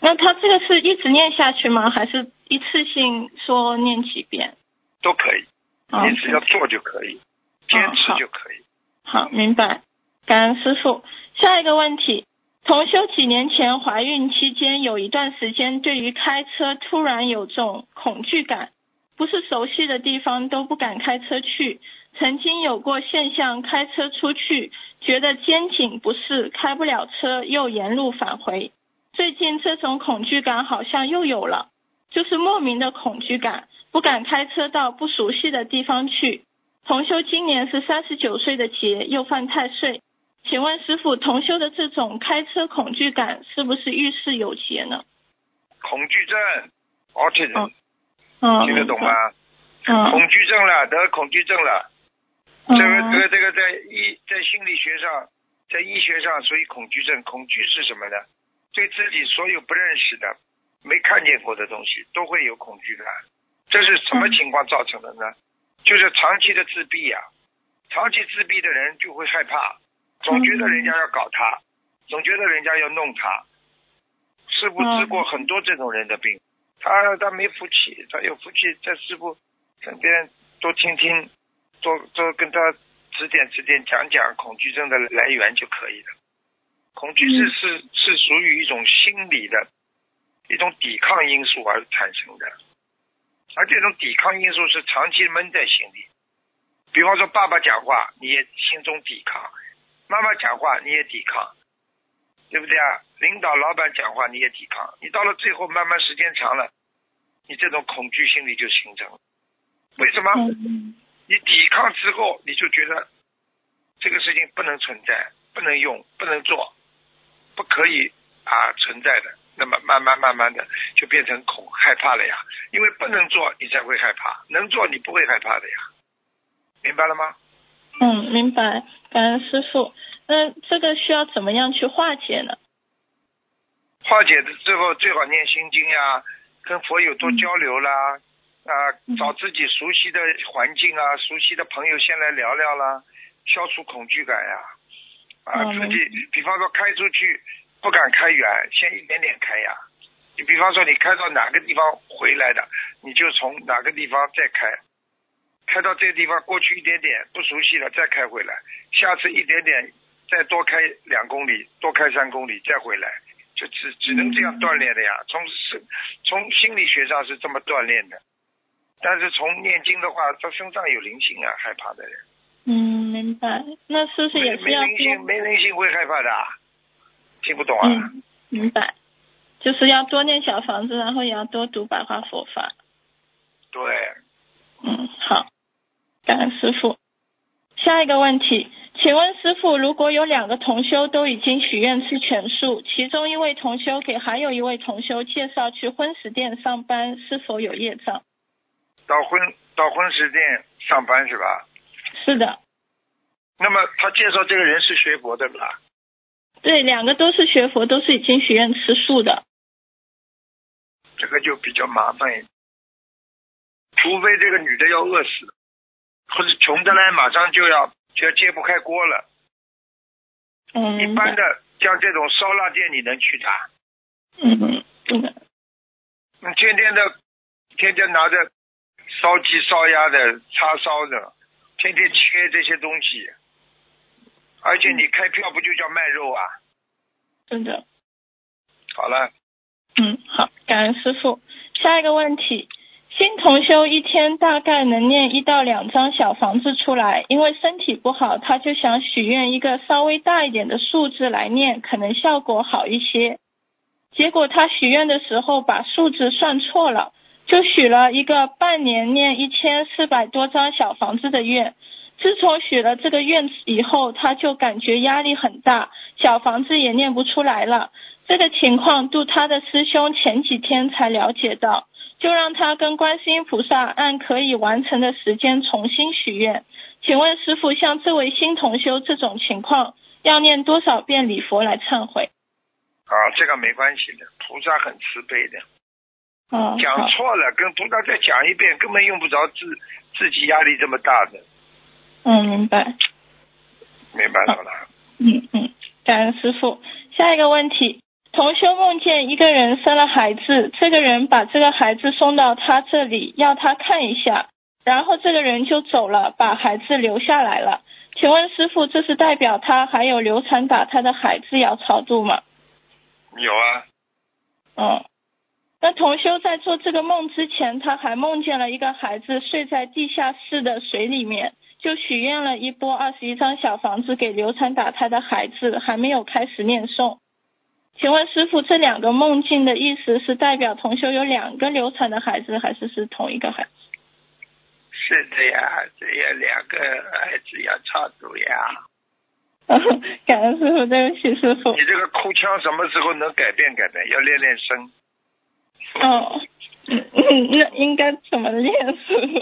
那他这个是一直念下去吗？还是一次性说念几遍？都可以，哦你只要做就可以，坚持就可以。好，明白。感恩师傅。下一个问题，同修几年前怀孕期间有一段时间，对于开车突然有种恐惧感，不是熟悉的地方都不敢开车去。曾经有过现象，开车出去觉得肩颈不适，开不了车，又沿路返回。最近这种恐惧感好像又有了，就是莫名的恐惧感，不敢开车到不熟悉的地方去。同修今年是三十九岁的劫，又犯太岁。请问师傅，同修的这种开车恐惧感是不是遇事有节呢？恐惧症，autism，、嗯，听得懂吗？嗯，恐惧症了，得恐惧症了。嗯这个这个这个在医在心理学上，在医学上属于恐惧症。恐惧是什么呢？对自己所有不认识的、没看见过的东西都会有恐惧感。这是什么情况造成的呢？就是长期的自闭呀、长期自闭的人就会害怕，总觉得人家要搞他，总觉得人家要弄他。师傅治过很多这种人的病，他他没福气，他有福气在师傅身边多听听，多多跟他指点指点，讲讲恐惧症的来源就可以了。恐惧是是是属于一种心理的一种抵抗因素而产生的，而这种抵抗因素是长期闷在心里。比方说，爸爸讲话你也心中抵抗，妈妈讲话你也抵抗，对不对啊？领导、老板讲话你也抵抗，你到了最后慢慢时间长了，你这种恐惧心理就形成了。为什么？嗯你抵抗之后，你就觉得这个事情不能存在，不能用，不能做，不可以啊存在的。那么慢慢慢慢的就变成恐害怕了呀，因为不能做你才会害怕，能做你不会害怕的呀，明白了吗？嗯，明白。感恩师傅。那这个需要怎么样去化解呢？化解的最后最好念心经呀，跟佛友多交流啦，啊，嗯找自己熟悉的环境啊，熟悉的朋友先来聊聊啦，消除恐惧感呀，啊，嗯自己比方说开出去不敢开远，先一点点开呀。你比方说你开到哪个地方回来的，你就从哪个地方再开，开到这个地方过去一点点不熟悉了再开回来，下次一点点再多开两公里，多开三公里再回来。就只只能这样锻炼的呀。从是从心理学上是这么锻炼的，但是从念经的话，他身上有灵性啊，害怕的人。嗯，明白。那是不是也没没是要灵性，没灵性会害怕的啊，听不懂啊？嗯，明白。就是要多念小房子，然后也要多读白话佛法。对，嗯，好，感恩师傅。下一个问题，请问师傅，如果有两个同修都已经许愿吃全素，其中一位同修给还有一位同修介绍去荤食店上班，是否有业障？到婚到婚食店上班是吧？是的，那么他介绍这个人是学佛的吧？对，两个都是学佛，都是已经许愿吃素的。这个就比较麻烦一点，除非这个女的要饿死，或者穷的呢马上就要就要揭不开锅了。嗯，一般。的像这种烧腊店，你能去的？嗯嗯。你天天的，天天拿着烧鸡、烧鸭的、叉烧的，天天切这些东西，而且你开票不就叫卖肉啊？真的。好了，嗯，好，感恩师傅。下一个问题，新同修一天大概能念一到两张小房子出来，因为身体不好，他就想许愿一个稍微大一点的数字来念，可能效果好一些。结果他许愿的时候把数字算错了，就许了一个半年念一千四百多张小房子的愿。自从许了这个愿以后，他就感觉压力很大，小房子也念不出来了。这个情况，度他的师兄前几天才了解到，就让他跟观世音菩萨按可以完成的时间重新许愿。请问师傅，像这位新同修这种情况，要念多少遍礼佛来忏悔？啊，这个没关系的，菩萨很慈悲的。嗯，讲错了，跟菩萨再讲一遍，根本用不着自自己压力这么大的，嗯，明白。没办法了。嗯嗯，感恩师傅。下一个问题，同修梦见一个人生了孩子，这个人把这个孩子送到他这里，要他看一下，然后这个人就走了，把孩子留下来了。请问师傅，这是代表他还有流产打胎的孩子要超度吗？有啊，嗯，那同修在做这个梦之前，他还梦见了一个孩子睡在地下室的水里面，就许愿了一波二十一张小房子给流产打胎的孩子，还没有开始念诵。请问师傅，这两个梦境的意思是代表同修有两个流产的孩子，还是是同一个孩子？是的呀，这有两个孩子要超度呀。感恩师傅，对不起师傅你。这个哭腔什么时候能改变改变？要练练声。哦，那应该怎么练师傅？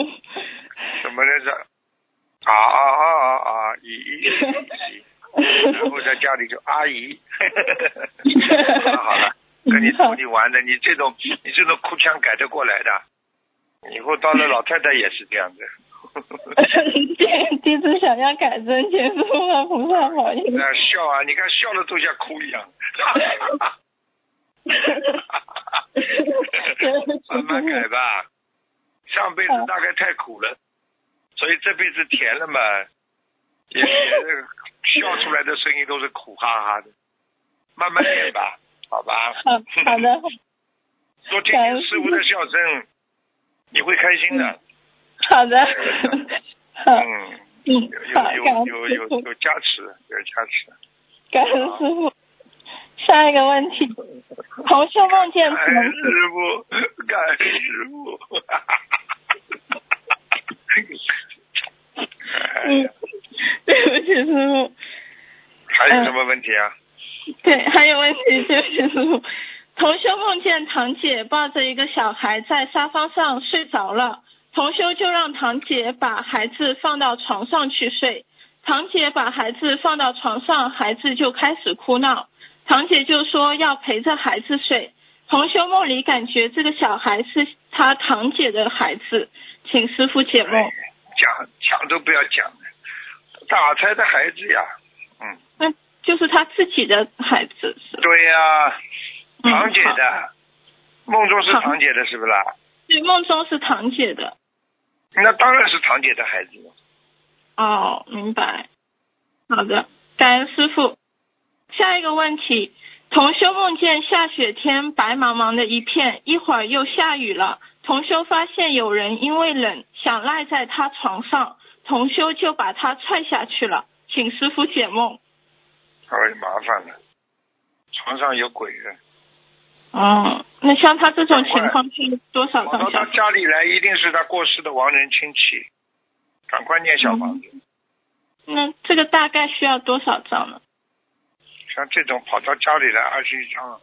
什么来着？啊啊啊啊啊！姨姨姨，然后在家里就阿姨。好 了好了，跟你逗你玩的，你这种你这种哭腔改得过来的，以后到了老太太也是这样子。弟弟子想要改正，请师傅和菩萨保佑。那笑啊，你看笑的都像哭一样。慢慢改吧，上辈子大概太苦了，所以这辈子甜了嘛，也也那个笑出来的声音都是苦哈哈的，慢慢练吧，好吧？好好的，多听听师傅的笑声，你会开心的。好的，嗯，嗯，有有有有，有加持，有加持。感恩师傅。下一个问题，同修梦见感恩师傅，感恩师傅。哎嗯呀，对不起师傅，还有什么问题啊？对，还有问题，对不起师傅。同修梦见堂姐抱着一个小孩在沙发上睡着了，同修就让堂姐把孩子放到床上去睡。堂姐把孩子放到床上，孩子就开始哭闹。堂姐就说要陪着孩子睡。同修梦里感觉这个小孩是他堂姐的孩子，请师傅解梦。讲讲都不要讲了，打胎的孩子呀，嗯，那就是他自己的孩子是？对呀，嗯堂姐好的，梦中是堂姐的，是不是啦？对，梦中是堂姐的。那当然是堂姐的孩子了。哦，明白。好的，感恩师傅。下一个问题，同修梦见下雪天白茫茫的一片，一会儿又下雨了。同修发现有人因为冷想赖在他床上，同修就把他踹下去了，请师傅解梦。哎，麻烦了，床上有鬼的，哦，那像他这种情况是多少跑到他？家里来，一定是他过世的亡人亲戚，赶快念小房子。那这个大概需要多少张呢？像这种跑到家里来二十一张，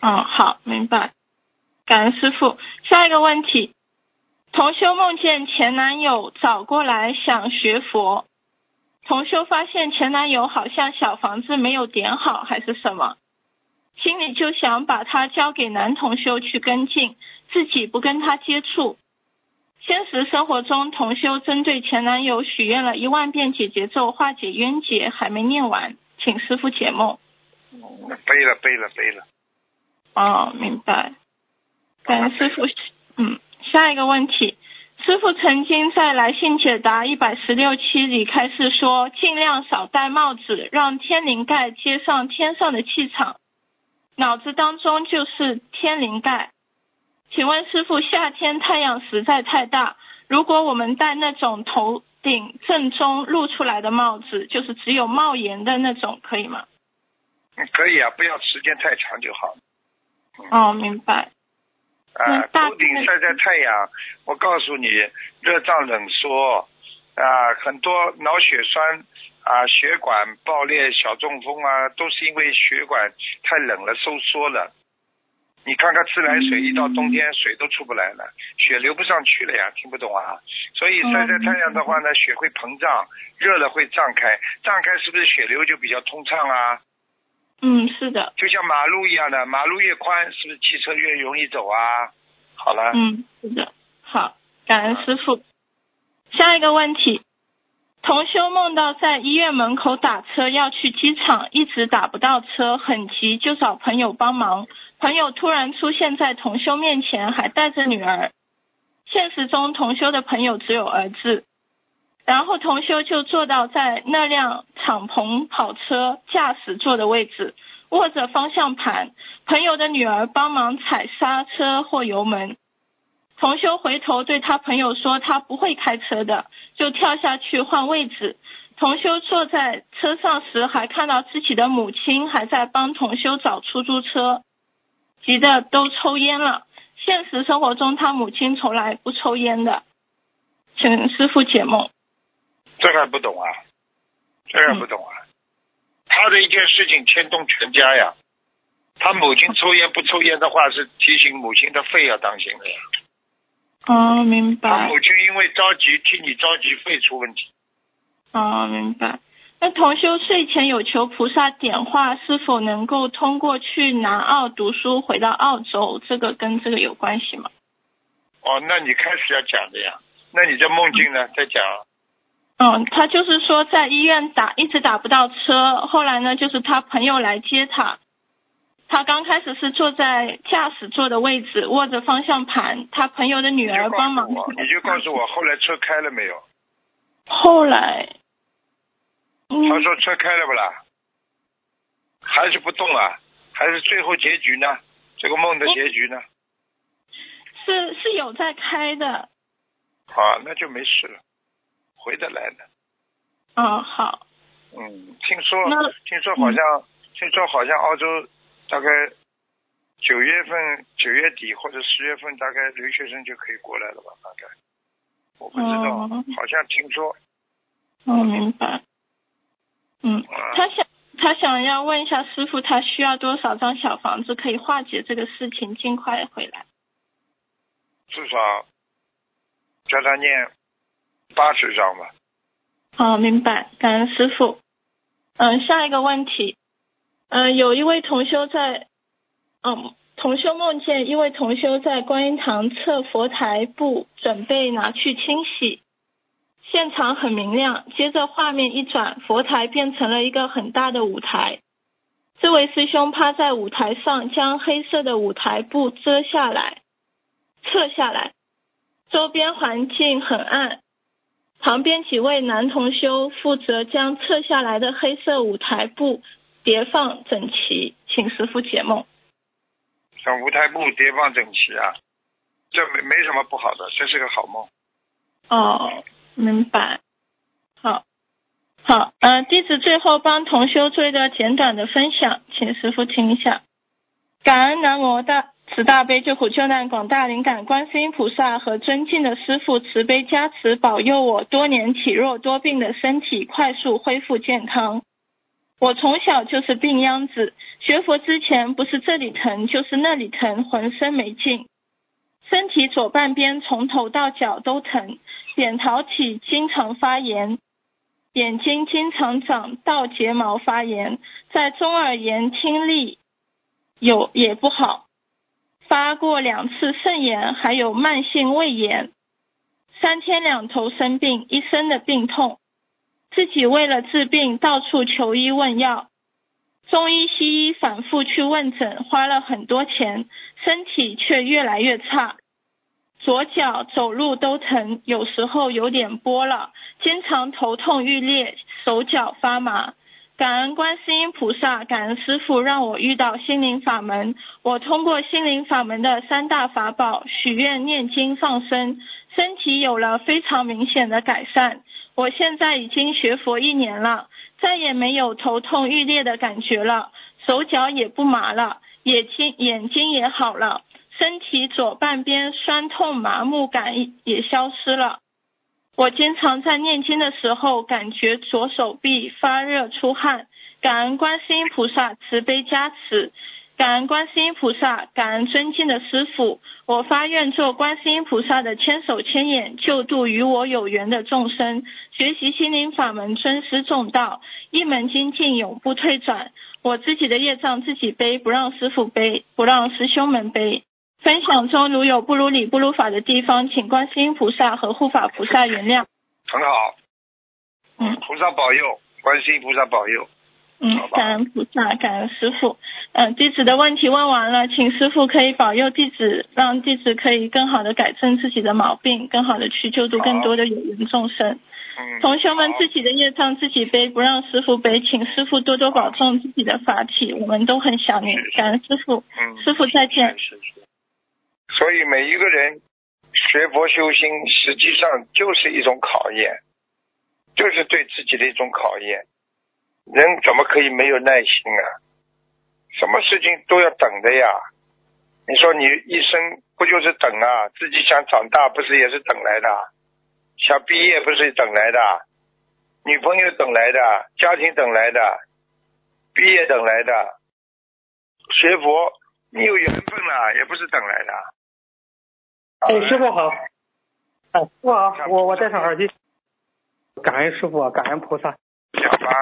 嗯，好，明白。感恩师傅。下一个问题，同修梦见前男友找过来想学佛，同修发现前男友好像小房子没有点好，还是什么，心里就想把他交给男同修去跟进，自己不跟他接触。现实生活中，同修针对前男友许愿了一万遍解结咒化解冤结，还没念完，请师傅解梦。那背了背了背了，哦，明白。感恩师傅。嗯，下一个问题，师傅曾经在来信解答一百十六期里开始说，尽量少戴帽子，让天灵盖接上天上的气场，脑子当中就是天灵盖。请问师傅，夏天太阳实在太大，如果我们戴那种头顶正中露出来的帽子，就是只有帽檐的那种，可以吗？嗯可以啊，不要时间太长就好。哦，明白。啊头顶晒晒太阳，我告诉你，热胀冷缩啊，很多脑血栓啊、血管爆裂、小中风啊，都是因为血管太冷了收缩了。你看看自来水，一到冬天水都出不来了，血流不上去了呀，听不懂啊？所以晒晒太阳的话呢，血会膨胀，热了会胀开，胀开是不是血流就比较通畅啊？嗯，是的。就像马路一样的，马路越宽，是不是汽车越容易走啊？好了。嗯，是的。好，感恩师傅。下一个问题，同修梦到在医院门口打车要去机场，一直打不到车，很急，就找朋友帮忙。朋友突然出现在同修面前，还带着女儿。现实中，同修的朋友只有儿子。然后同修就坐到在那辆敞篷跑车驾驶座的位置，握着方向盘。朋友的女儿帮忙踩刹车或油门。同修回头对他朋友说：“他不会开车的。”就跳下去换位置。同修坐在车上时，还看到自己的母亲还在帮同修找出租车，急得都抽烟了。现实生活中，他母亲从来不抽烟的。请师傅解梦。这还不懂啊？这还不懂啊？他的一件事情牵动全家呀。他母亲抽烟不抽烟的话，是提醒母亲的肺要当心的呀。哦，明白。他母亲因为着急，替你着急，肺出问题。哦，明白。那同修睡前有求菩萨点化，是否能够通过去南澳读书回到澳洲？这个跟这个有关系吗？哦，那你开始要讲的呀。那你在梦境呢？在讲。嗯，他就是说在医院打一直打不到车，后来呢，就是他朋友来接他。他刚开始是坐在驾驶座的位置，握着方向盘。他朋友的女儿帮忙。你就告诉我，后来车开了没有？后来。他说车开了不啦？还是不动啊？还是最后结局呢？这个梦的结局呢？是是有在开的。好，那就没事了。回得来的，嗯好，嗯，听说听说好像听说好像澳洲大概九月份九月底或者十月份大概留学生就可以过来了吧？大概我不知道，好像听说。我明白。嗯，他想他想要问一下师傅，他需要多少张小房子可以化解这个事情，尽快回来？至少叫他念。八十张吧。好，明白，感恩师傅。嗯，下一个问题，嗯，有一位同修在，嗯，同修梦见一位同修在观音堂侧佛台布准备拿去清洗，现场很明亮。接着画面一转，佛台变成了一个很大的舞台。这位师兄趴在舞台上，将黑色的舞台布遮下来，撤下来，周边环境很暗。旁边几位男同修负责将撤下来的黑色舞台布叠放整齐，请师傅解梦。像舞台布叠放整齐啊，这没没什么不好的，这是个好梦。哦，明白。好，好，呃，弟子最后帮同修做一个简短的分享，请师傅听一下。感恩南无大。慈大悲救苦救难广大灵感观世音菩萨和尊敬的师父慈悲加持保佑我多年体弱多病的身体快速恢复健康。我从小就是病秧子，学佛之前不是这里疼就是那里疼，浑身没劲，身体左半边从头到脚都疼，扁桃体经常发炎，眼睛经常长倒睫毛发炎，在中耳炎听力有也不好。发过两次肾炎，还有慢性胃炎，三天两头生病，一身的病痛，自己为了治病到处求医问药，中医西医反复去问诊，花了很多钱，身体却越来越差，左脚走路都疼，有时候有点波了，经常头痛欲裂，手脚发麻。感恩观世音菩萨，感恩师父让我遇到心灵法门。我通过心灵法门的三大法宝许愿、念经、放生，身体有了非常明显的改善。我现在已经学佛一年了，再也没有头痛欲裂的感觉了，手脚也不麻了，眼睛眼睛也好了，身体左半边酸痛麻木感也消失了。我经常在念经的时候，感觉左手臂发热出汗，感恩观世音菩萨慈悲加持，感恩观世音菩萨，感恩尊敬的师傅。我发愿做观世音菩萨的千手千眼，救度与我有缘的众生。学习心灵法门，尊师重道，一门精进，永不退转。我自己的业障自己背，不让师傅背，不让师兄们背。分享中如有不如理、不如法的地方，请观世音菩萨和护法菩萨原谅。很好，嗯菩萨保佑，观世音菩萨保佑。嗯感恩菩萨，感恩师傅。嗯，弟子的问题问完了，请师傅可以保佑弟子，让弟子可以更好的改正自己的毛病，更好的去救度更多的有缘众生。嗯，同学们自己的业障自己背，不让师傅背，请师傅多多保重自己的法体，我们都很想念，感恩师傅。嗯，师傅再见。是是是。所以每一个人学佛修心，实际上就是一种考验，就是对自己的一种考验。人怎么可以没有耐心啊？什么事情都要等的呀。你说你一生不就是等啊？自己想长大，不是也是等来的？想毕业不是等来的？女朋友等来的，家庭等来的，毕业等来的，学佛你有缘分了，也不是等来的。哎，师傅好。哎，师傅好，我我戴上耳机。感恩师傅，感恩菩萨。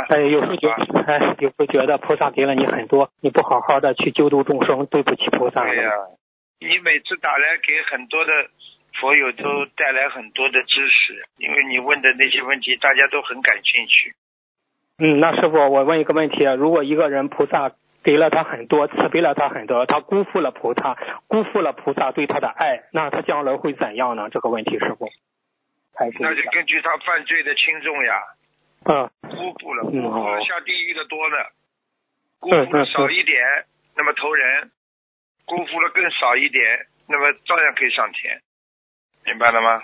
哎，有时候觉得哎，有时候觉得菩萨给了你很多，你不好好的去救度众生，对不起菩萨对呀、了。你每次打来给很多的佛友都带来很多的知识，因为你问的那些问题大家都很感兴趣。嗯，那师傅，我问一个问题啊：如果一个人菩萨给了他很多，慈悲了他很多，他辜负了菩萨，辜负了菩萨对他的爱，那他将来会怎样呢？这个问题，师傅。那就根据他犯罪的轻重呀，嗯辜负了，嗯辜负了下地狱的多呢，辜嗯负了嗯少一点，那么投人；辜负了更少一点，那么照样可以上天，明白了吗？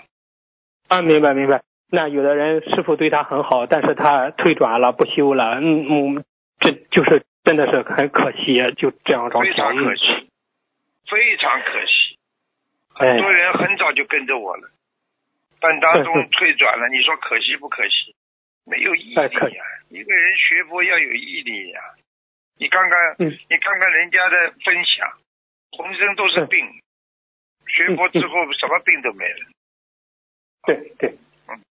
啊，明白明白。那有的人师傅对他很好，但是他退转了，不修了，嗯嗯，这就是真的是很可惜，就这样种非常。可惜，非常可惜。哎很多人很早就跟着我了，但当中退转了，你说可惜不可惜？没有毅力哎可呀、一个人学佛要有毅力呀、你看看，嗯你看看人家的分享，浑身都是是病，学佛之后什么病都没了。对对嗯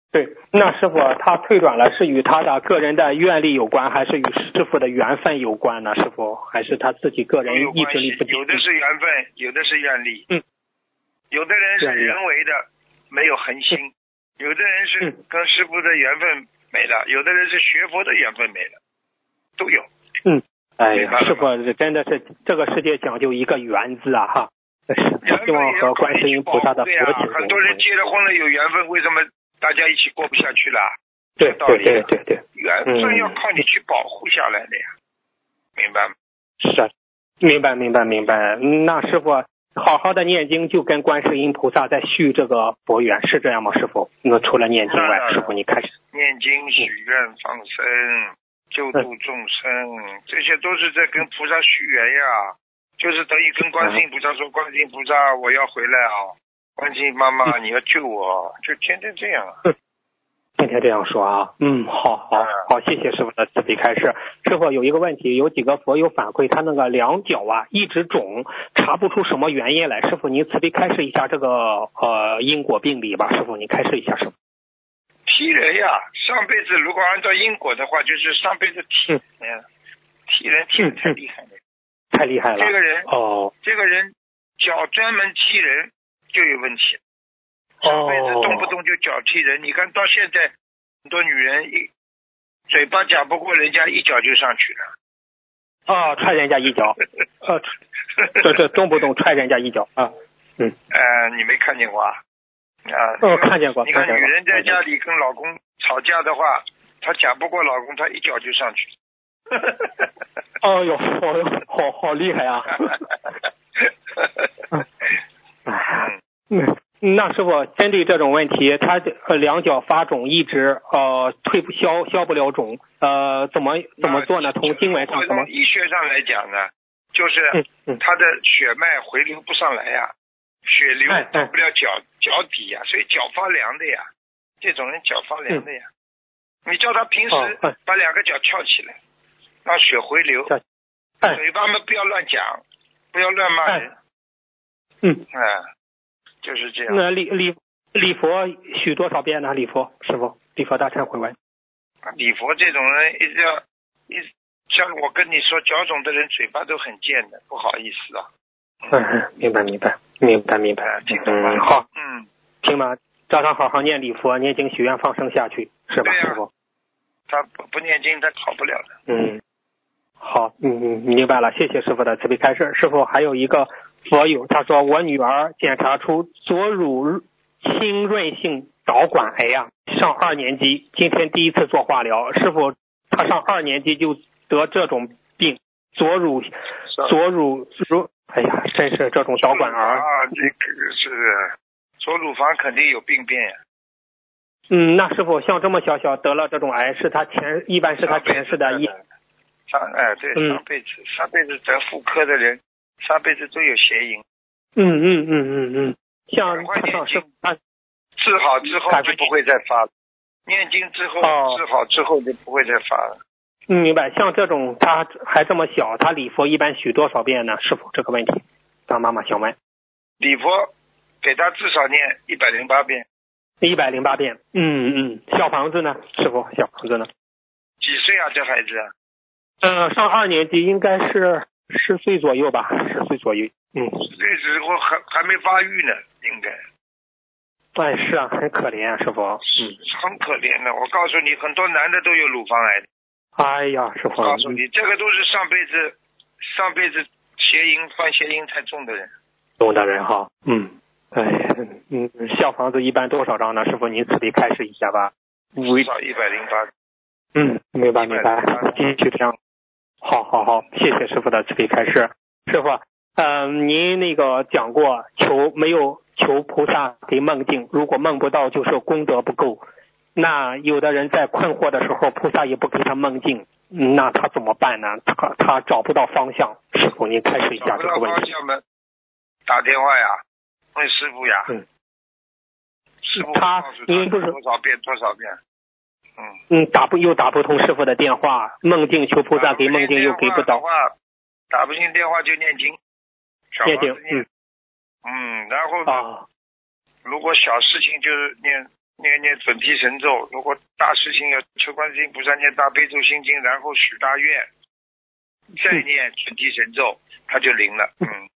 对，那师傅他退转了，是与他的个人的愿力有关，还是与师傅的缘分有关呢？师傅，还是他自己个人意志力不，有的是缘分，有的是愿力。嗯，有的人是人为的，没有恒心；有的人是嗯跟师傅的缘分没了，有的人是学佛的缘分没了，都有。嗯，哎师傅这真的是这个世界讲究一个缘字啊哈，希望和观世音菩萨的对呀、佛体很多人结了婚了有缘分，为什么大家一起过不下去了？对对对对对，缘分嗯要靠你去保护下来的呀，明白吗？是，啊明白明白明白。那师傅好好的念经，就跟观世音菩萨在续这个佛缘，是这样吗？师傅？那除了念经外，师傅你开始念经、许愿、放生、救度众生，这些都是在跟菩萨续缘呀，就是等于跟观世音菩萨说：“观世音菩萨，我要回来啊！观世音妈妈，你要救我！”就天天这样啊。天天这样说啊，嗯，好好嗯好，谢谢师傅的慈悲开示。师傅有一个问题，有几个佛友反馈，他那个两脚啊一直肿，查不出什么原因来。师傅您慈悲开示一下这个呃因果病理吧，师傅您开示一下，师傅。踢人呀，上辈子如果按照因果的话，就是上辈子踢嗯人呀，踢人踢的太厉害了。太厉害了。这个人，哦这个人脚专门踢人就有问题。上辈子哦动不动就脚踢人，你看到现在很多女人一嘴巴讲不过人家，一脚就上去了。啊，踹人家一脚，呃，这这动不动踹人家一脚啊，嗯，呃，你没看见过啊？啊，哦，看见过，你看。女人在家里跟老公吵架的话，她讲不过老公，她一脚就上去。哦呦，好，好好厉害啊！哎嗯，那师傅针对这种问题，他呃两脚发肿，一直呃退不消消不了肿，呃怎么怎么做呢？从经文上怎么从？医学上来讲呢，就是他的血脉回流不上来呀，血流到不了脚脚底呀，所以脚发凉的呀。这种人脚发凉的呀，你叫他平时把两个脚翘起来，让血回流嘴巴们不要乱讲，不要乱骂人，嗯，哎，就是这样。那礼礼礼佛许多少遍呢？礼佛师傅，礼佛大忏悔文。礼佛这种人一直要一像我跟你说，脚肿的人嘴巴都很贱的，不好意思啊。嗯，明白明白明白明白？嗯，好，嗯，听吧，照常好好念礼佛，念经许愿放生下去，是吧，师傅？他不不念经，他考不了的。嗯，好，嗯嗯，明白了，谢谢师傅的慈悲开示。师傅还有一个佛友，他说我女儿检查出左乳浸润性导管癌呀、上二年级，今天第一次做化疗。师傅，她上二年级就得这种病，左乳左乳乳，哎呀，真是这种导管癌。啊，这个是左乳房肯定有病变呀。嗯，那师傅像这么小小得了这种癌，是他前一般是他前世的一上哎对嗯上辈子上辈子得妇科的人，上辈子都有邪淫，嗯嗯嗯嗯嗯，像赶快他上念经师他治好之后就不会再发了。念经之后哦治好之后就不会再发了。嗯明白，像这种他还这么小，他礼佛一般许多少遍呢？师傅这个问题，当妈妈想问，礼佛给他至少念一百零八遍，一百零八遍。嗯嗯，小房子呢？师傅，小房子呢？几岁啊？这孩子？嗯、上二年级应该是十岁左右吧，十岁左右。嗯，那时候还还没发育呢，应该哎，是啊，很可怜啊，师傅。嗯，很可怜的。我告诉你，很多男的都有乳房癌的。哎呀，师傅，告诉你，这个都是上辈子上辈子邪淫犯邪淫太重的人。懂的人哈。嗯，哎，嗯，小房子一般多少张呢？师傅，您此地开始一下吧。至少一百零八。嗯，明白明白108，继续这样。好好好，谢谢师傅的慈悲开示。师傅，呃，您那个讲过，求没有求菩萨给梦境，如果梦不到，就是功德不够。那有的人在困惑的时候，菩萨也不给他梦境，嗯那他怎么办呢？他他找不到方向。师傅，您开始一下这个问题。打电话呀，问师傅呀。嗯。师傅他您不是多少遍多少遍。嗯。嗯，打不又打不通师傅的电话，梦境求菩萨给梦境又给不到。打不进电话，就念经。念经嗯嗯，然后呢啊，如果小事情就是念念念准提神咒，如果大事情要求观世音菩萨念大悲咒心经，然后许大愿，再念准提神咒，他就灵了。嗯，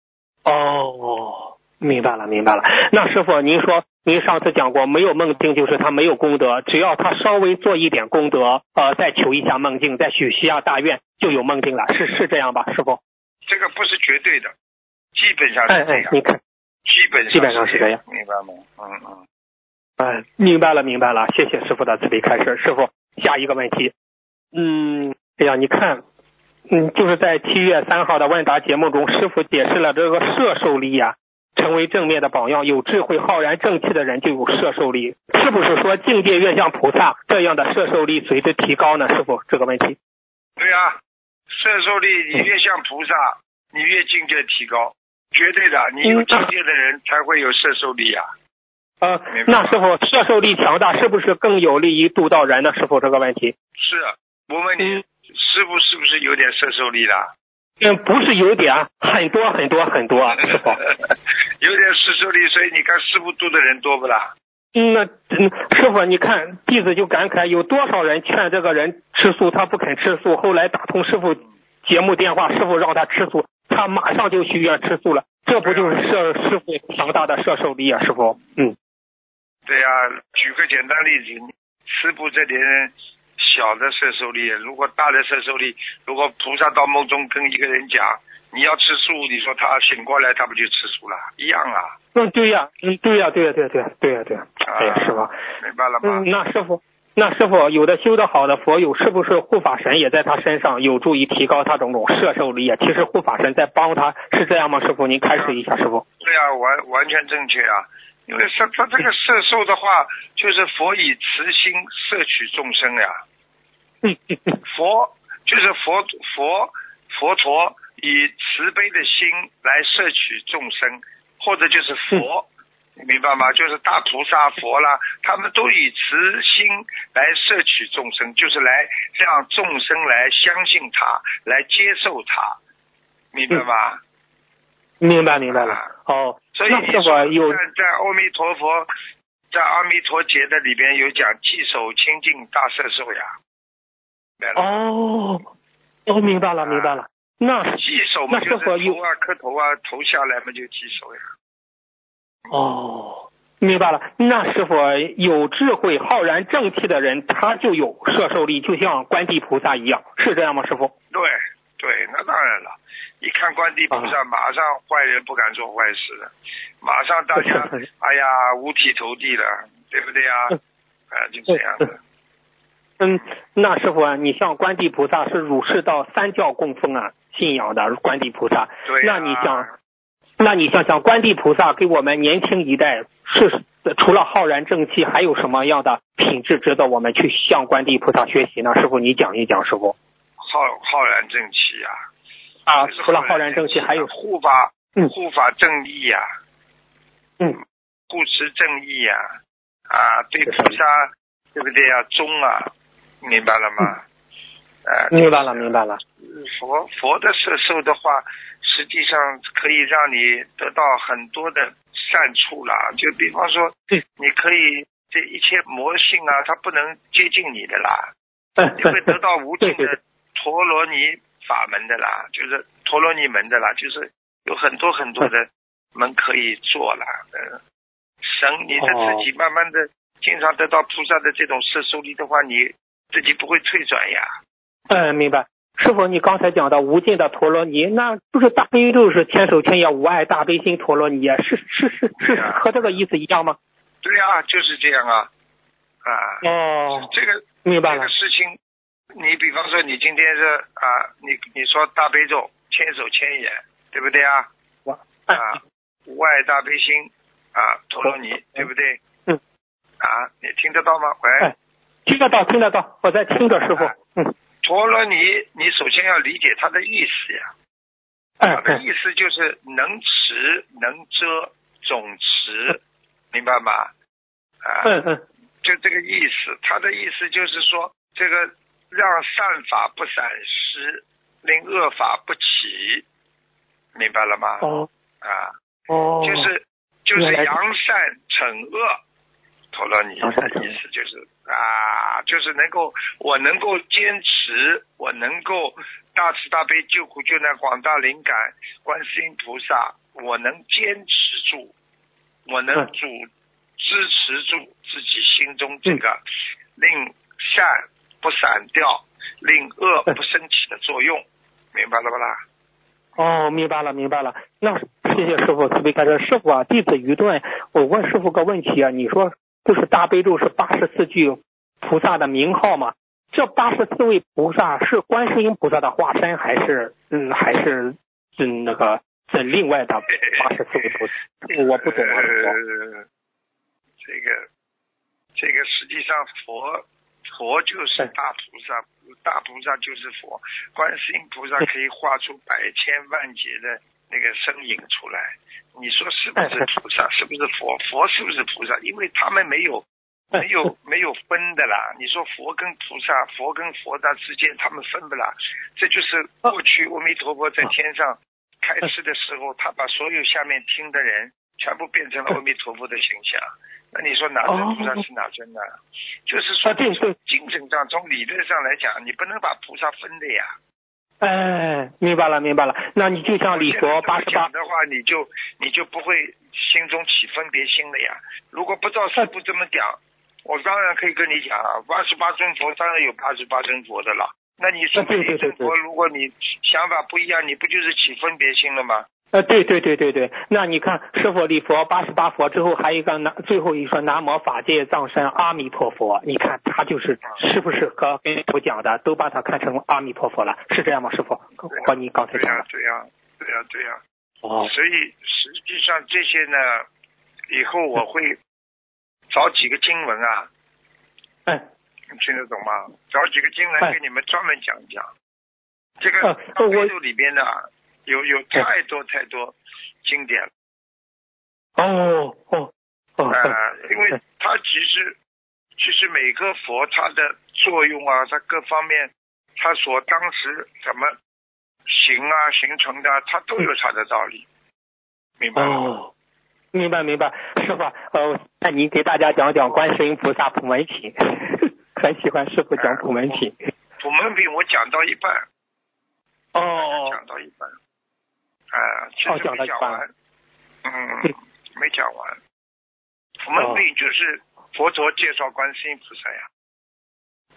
哦，明白了，明白了。那师傅，您说您上次讲过，没有梦境就是他没有功德，只要他稍微做一点功德，呃，再求一下梦境，再许下大愿，就有梦境了，是是这样吧，师傅？这个不是绝对的，基本上是哎这样，，哎你看，基本上基本上是这样，明白吗？嗯嗯。哎，明白了，明白了，谢谢师傅的慈悲开示。师傅，下一个问题，嗯，哎呀，你看，嗯，就是在七月三号的问答节目中，师傅解释了这个摄受力呀、成为正面的榜样，有智慧、浩然正气的人就有摄受力，是不是说境界越像菩萨，这样的摄受力随之提高呢？师傅，这个问题。对啊，摄受力你越像菩萨，你越境界提高，绝对的。你有嗯境界的人才会有摄受力啊。呃明白，那师傅摄受力强大，是不是更有利于度到人呢？师傅，这个问题。是，我问你，嗯师傅是不是有点摄受力啦？嗯，不是有点，很多很多很多，师傅。有点摄受力，所以你看师傅度的人多不啦？嗯，那嗯，师傅，你看弟子就感慨，有多少人劝这个人吃素，他不肯吃素，后来打通师傅节目电话，师傅让他吃素，他马上就许愿吃素了，这不就是摄师傅强大的摄受力啊，师傅？嗯，对呀、举个简单例子，师傅这点小的摄受力，如果大的摄受力，如果菩萨到梦中跟一个人讲你要吃素，你说他醒过来，他不就吃素了？一样啊，嗯，对呀，嗯，对呀，对呀，对呀，对呀，对呀，对呀，哎呀，师傅，明白了吗？嗯，那师傅，那师傅有的修得好的佛友，是不是护法神也在他身上有助于提高他种种摄受力啊？其实护法神在帮他，是这样吗？师傅，您开示一下，师傅。对啊，完完全正确啊。因为摄他这个摄受的话，就是佛以慈心摄取众生呀。佛就是佛佛佛陀以慈悲的心来摄取众生，或者就是佛，你明白吗？就是大菩萨佛啦，他们都以慈心来摄取众生，就是来让众生来相信他，来接受他，明白吗？明白明白了。啊哦，所以说有在在阿弥陀佛在阿弥陀节的里边有讲稽首清净大摄受呀。哦，哦，明白了明白了。那记手嘛，那就是师傅有头啊磕头啊，头下来嘛就记手呀。哦，明白了。那师傅有智慧、浩然正气的人，他就有摄受力，就像观地菩萨一样，是这样吗，师傅？对对，那当然了。一看观地菩啊萨，马上坏人不敢做坏事了，马上大家 哎呀五体投地了，对不对呀？嗯啊，就这样的。嗯，那师傅啊，你像观地菩萨是儒释道三教供奉啊，信仰的观地菩萨。对呀。那你想，那你想想，观地菩萨给我们年轻一代是除了浩然正气，还有什么样的品质值得我们去向观地菩萨学习呢？师傅，你讲一讲，师傅。浩浩然正气呀、啊，就是除了浩然正气，还有护法，嗯。护法正义呀、嗯，护持正义呀、啊，对菩萨，对不对呀、忠啊，明白了吗？呃，明白了，明白了。佛佛的摄受的话，实际上可以让你得到很多的善处啦。就比方说，对你可以这一切魔性啊，它不能接近你的啦，嗯你会得到无尽的 陀罗尼法门的啦，就是陀罗尼门的啦，就是有很多很多的门可以做啦。嗯，神，你的自己慢慢的经常得到菩萨的这种摄受力的话，你自己不会退转呀。嗯，明白。师傅，你刚才讲的无尽的陀罗尼，那不是大悲咒是千手千眼无碍大悲心陀罗尼，是是是和这个意思一样吗？对啊、就是这样啊，啊，哦，这个明白了这个。事情，你比方说你今天是啊，你你说大悲咒千手千眼，对不对啊？我啊，无碍大悲心啊，陀罗尼，对不对？嗯。啊，你听得到吗？喂哎，听得到，听得到，我在听着，师傅。嗯，陀罗尼，你首先要理解它的意思呀。哎哎，它的意思就是能持、能遮、总持，明白吗？啊，嗯嗯，就这个意思。他的意思就是说，这个让善法不散失，令恶法不起，明白了吗？哦啊，哦，就是就是扬善惩恶，陀罗尼扬善惩恶的意思就是啊，就是能够我能够坚持，我能够大慈大悲救苦救难广大灵感观世音菩萨，我能坚持住，我能嗯主支持住自己心中这个令善不散掉，令恶不升起的作用，明白了不啦？哦，明白了，明白了。那谢谢师傅慈悲开示。师傅啊，弟子愚钝，我问师傅个问题啊，你说不是大悲咒是八十四句菩萨的名号嘛？这八十四位菩萨是观世音菩萨的化身，还是嗯，还是嗯那个是另外的八十四位菩萨？这个我不懂啊，呃，这个这个实际上佛佛就是大菩萨，大菩萨就是佛，观世音菩萨可以化出百千万劫的那个身影出来。你说是不是菩萨？是不是佛？佛是不是菩萨？因为他们没有没有没有分的啦。你说佛跟菩萨，佛跟佛的之间他们分不啦？这就是过去阿弥陀佛在天上开示的时候，他把所有下面听的人全部变成了阿弥陀佛的形象。那你说哪尊菩萨是哪尊呢？就是说从精神上、从理论上来讲，你不能把菩萨分的呀。哎，明白了，明白了。那你就像李佛八十八讲，的话，你就你就不会心中起分别心了呀。如果不照师傅这么讲，我当然可以跟你讲啊，八十八尊佛当然有八十八尊佛的了。那你说每一尊佛，如果你想法不一样，你不就是起分别心了吗？呃，对对对对对，那你看师傅礼佛八十八佛之后，还有一个南，最后一说南无法界藏身阿弥陀佛，你看他就是是不是和跟图讲的，都把他看成阿弥陀佛了，是这样吗？师傅和你刚才对呀、讲的。对呀、对呀、对呀、哦，所以实际上这些呢，以后我会找几个经文啊，嗯，你听得懂吗？找几个经文哎给你们专门讲一讲。这个呃大悲我咒里边呢，有有太多太多经典了，哦哦哦，呃，因为它其实其实每个佛它的作用啊，它各方面，它所当时怎么形啊形成的，它都有它的道理，明白吗？哦，明白明白，师傅，呃，那您给大家讲讲观世音菩萨普门品，很喜欢师傅讲普门品。普门品我讲到一半，哦。讲到一半，啊，其哦实讲到一半没讲完，嗯，没讲完。普门品就是佛陀介绍观世音菩萨呀，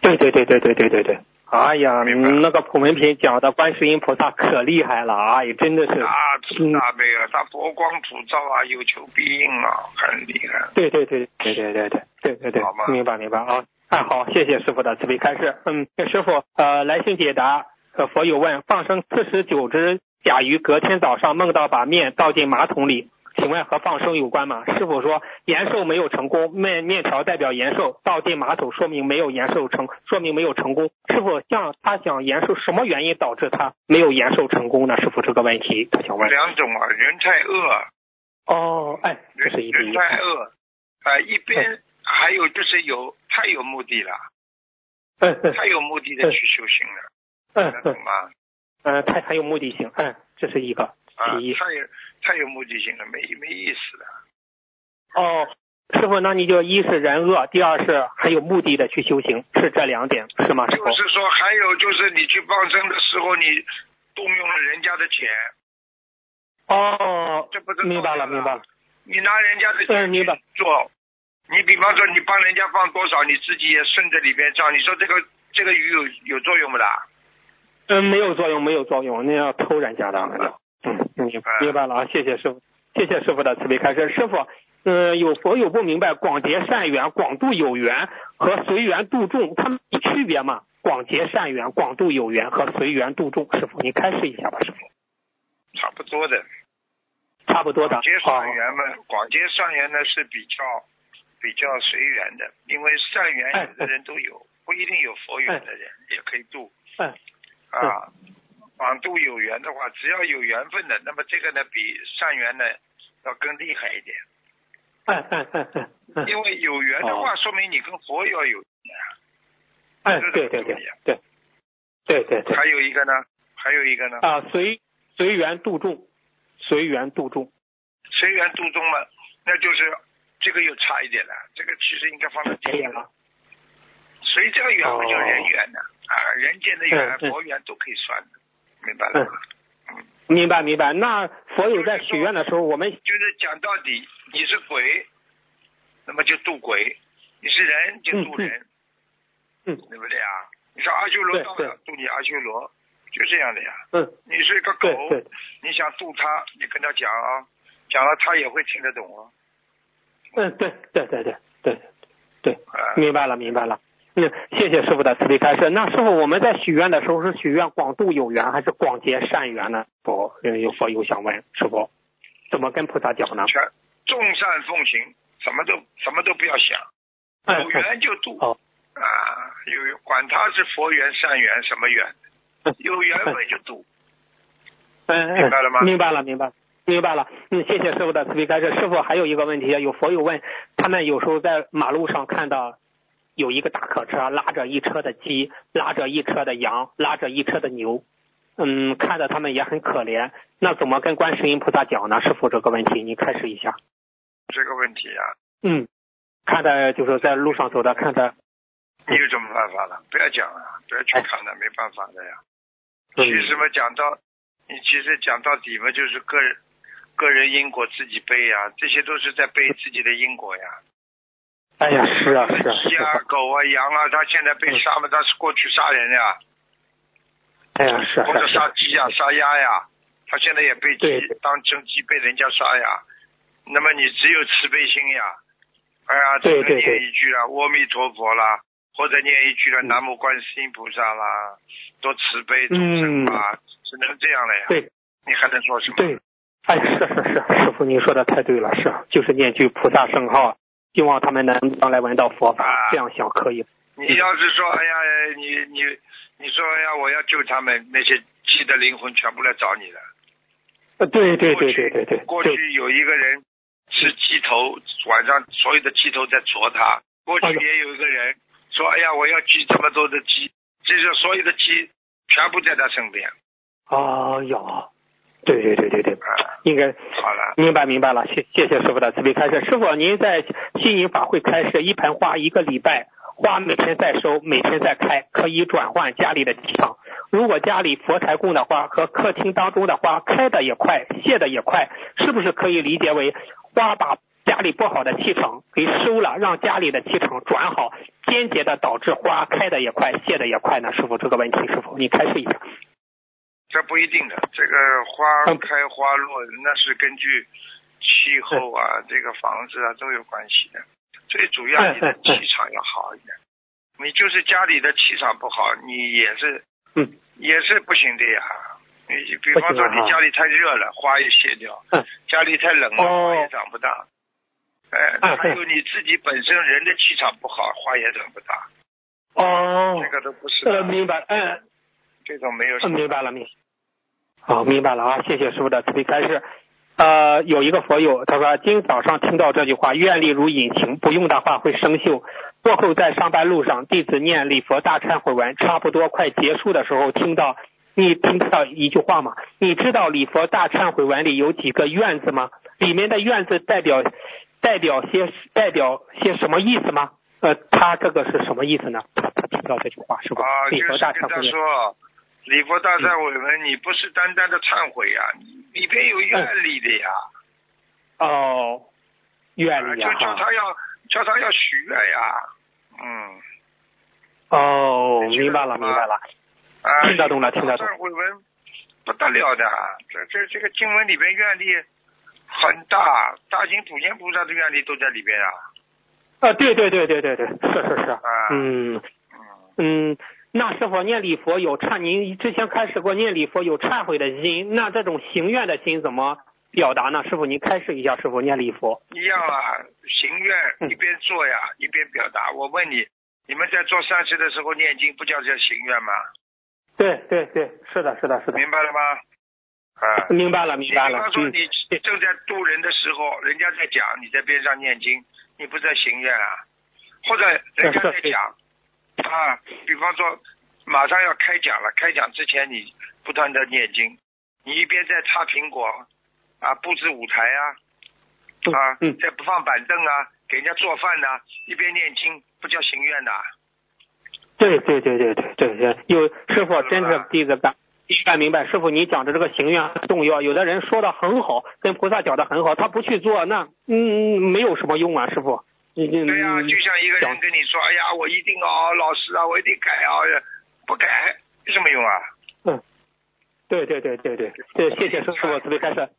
对对对对对对对对。哎呀，那个普门品讲的观世音菩萨可厉害了，哎，真的是，大慈大悲啊，他佛光普照啊，有求必应啊，很厉害。对对对对对对对对对对好吗，明白明白啊。哎，好，谢谢师傅的慈悲开示。嗯，师傅，呃，来信解答。呃，佛友问：放生四十九只甲鱼，隔天早上梦到把面倒进马桶里，请问和放生有关吗？师傅说延寿没有成功，面面条代表延寿，倒进马桶说明没有延寿成，说明没有成功。师傅，像他想延寿，什么原因导致他没有延寿成功呢？师傅这个问题，他想问。两种啊，人太饿，哦，哎，这是一人。太饿，啊，一边还有就是有太有目的了，太有目的的去修行了，嗯懂吗？嗯，太很有目的性，嗯，这是一个啊。太有太有目的性了，没没意思的。哦，师傅，那你就一是人恶，第二是很有目的的去修行，是这两点是吗？师傅就？是说，还有就是你去放生的时候，你动用了人家的钱，哦这不是，明白了，明白了。你拿人家的钱嗯，明白。做，你比方说你帮人家放多少，你自己也顺着里边账，你说这个这个鱼有有作用不啦？嗯，没有作用，没有作用，那要偷人家的。嗯，明白明白了啊，谢谢师傅，谢谢师傅的慈悲开示。师傅，嗯，有佛友不明白广结善缘、广度有缘和随缘度众，他们有区别吗？广结善缘、广度有缘和随缘度众，师傅你开示一下吧，师傅。差不多的。差不多的。广结哦善缘嘛，广结善缘呢是比较比较随缘的，因为善缘哎有的人都有，不一定有佛缘的人也可以度嗯啊。广度有缘的话，只要有缘分的，那么这个呢比善缘呢要更厉害一点，嗯嗯嗯嗯嗯。因为有缘的话，哦说明你跟佛要有缘。哎，对对对对，对对对。还有一个呢，还有一个呢，啊，随随缘度众，随缘度众。随缘度众嘛，那就是这个又差一点了，这个其实应该放在第一个。可以这个缘不就人缘呢？啊，人间的缘、佛缘都可以算的，明白了吗？明白明白。那佛友在许愿的时候，我们就是讲到底，你是鬼，那么就渡鬼；你是人就渡人，嗯对不对啊？你说阿修罗对对到了，度你阿修罗，就这样的呀。嗯，你是一个狗你想渡他，你跟他讲啊，讲了他也会听得懂啊。嗯对对对对对对，啊，明白了明白了。嗯，谢谢师傅的慈悲开示。那师傅，我们在许愿的时候是许愿广度有缘还是广结善缘呢？佛有佛友想问师傅，怎么跟菩萨讲呢？全众善奉行，什么都什么都不要想，嗯有缘就度。哦啊，有管他是佛缘、善缘什么缘，有缘分就度。嗯嗯，明白了吗明白了，明白了。明白了，嗯，谢谢师傅的慈悲开示。师傅还有一个问题，有佛友问，他们有时候在马路上看到有一个大客车拉着一车的鸡，拉着一车的羊，拉着一车的牛，嗯，看着他们也很可怜。那怎么跟观世音菩萨讲呢？师傅这个问题，你开始一下。这个问题啊，嗯，看的就是在路上走的，看的，你有什么办法了？不要讲了，不要去看了，没办法的呀。嗯其实嘛，讲到你其实讲到底嘛，就是个人个人因果自己背呀，这些都是在背自己的因果呀。哎呀，是啊，是啊，鸡啊、狗啊、羊啊，他现在被杀嘛，他是过去杀人呀，哎呀，是啊，或者杀鸡呀、杀鸭呀，他现在也被鸡当成鸡被人家杀呀。那么你只有慈悲心呀，哎呀，只能念一句了，阿弥陀佛啦，或者念一句了，嗯。南无观世音菩萨啦，多慈悲众生吧，只能这样了呀。嗯对。你还能说什么？对，哎，是是是，师傅您说的太对了，是，就是念句菩萨圣号，希望他们能将来闻到佛法，啊这样想可以。你要是说，哎呀，你你你说，哎呀，我要救他们，那些鸡的灵魂全部来找你了。呃，对对对对对对，过去有一个人吃鸡头，晚上所有的鸡头在啄他。过去也有一个人说，哎呀，我要鸡这么多的鸡，这些所有的鸡全部在他身边。啊，有，对对对对对，啊，应该好了，明白明白了，谢谢谢师傅的慈悲开示。师傅，您在新营法会开示一盆花一个礼拜，花每天在收，每天在开，可以转换家里的气场。如果家里佛台供的花和客厅当中的花开的也快，谢的也快，是不是可以理解为花把家里不好的气场给收了，让家里的气场转好，间接的导致花开的也快，谢的也快呢？师傅，这个问题师傅你开示一下。这不一定的，这个花嗯开花落那是根据气候啊，这个房子啊都有关系的。最主要你的气场要好一点，你就是家里的气场不好，你也是嗯也是不行的呀。你比方说你家里太热了，花也谢掉；嗯家里太冷了，哦花也长不大。哎，嗯还有你自己本身人的气场不好，花也长不大，哦这，个都不是的。呃，明白，嗯。这种没有什嗯，么。明白了，明。好，明白了啊！谢谢师傅的慈悲开示。呃，有一个佛友他说，今早上听到这句话，愿力如引擎，不用的话会生锈。过后在上班路上，弟子念礼佛大忏悔文，差不多快结束的时候，听到你听到一句话吗？你知道礼佛大忏悔文里有几个愿字吗？里面的愿字代表代表些代表些什么意思吗？呃，他这个是什么意思呢？他他听到这句话是吧？啊，礼佛大忏悔文。说，礼佛大忏悔文，你不是单单的忏悔呀、你里边有愿力的呀，哦，愿啊就力呀哈。叫他要叫他要许愿呀，嗯，哦，明白了，明白了。啊，听得懂了听得懂。忏悔文不得了的，这这这个经文里边愿力很大，大行普贤菩萨的愿力都在里边啊，啊，对对对对对对，是是是。啊。嗯。嗯，嗯，那师傅念礼佛有忏，您之前开始过念礼佛有忏悔的心，那这种行愿的心怎么表达呢？师傅您开示一下，师傅念礼佛。一样啊，行愿嗯一边做呀，一边表达。我问你，你们在做善事的时候念经，不叫叫行愿吗？对对对，是的，是的，是的。明白了吗？啊，明白了，明白了比方。说嗯，你正在渡人的时候，人家在讲，你在边上念经，你不在行愿啊？或者人家在讲啊，比方说马上要开讲了，开讲之前你不断的念经，你一边在擦苹果啊，布置舞台啊，啊，嗯在不放板凳啊，给人家做饭呐、一边念经，不叫行愿呐。对对对对对对对，有师傅真是弟子感。明白明白，师傅你讲的这个行愿很重要。有的人说的很好，跟菩萨讲的很好，他不去做，那嗯没有什么用啊，师傅。对呀、就像一个人跟你说，哎呀，我一定哦，老师啊，我一定改啊，不改有什么用啊？嗯，对对对对对对，谢谢师傅慈悲开示。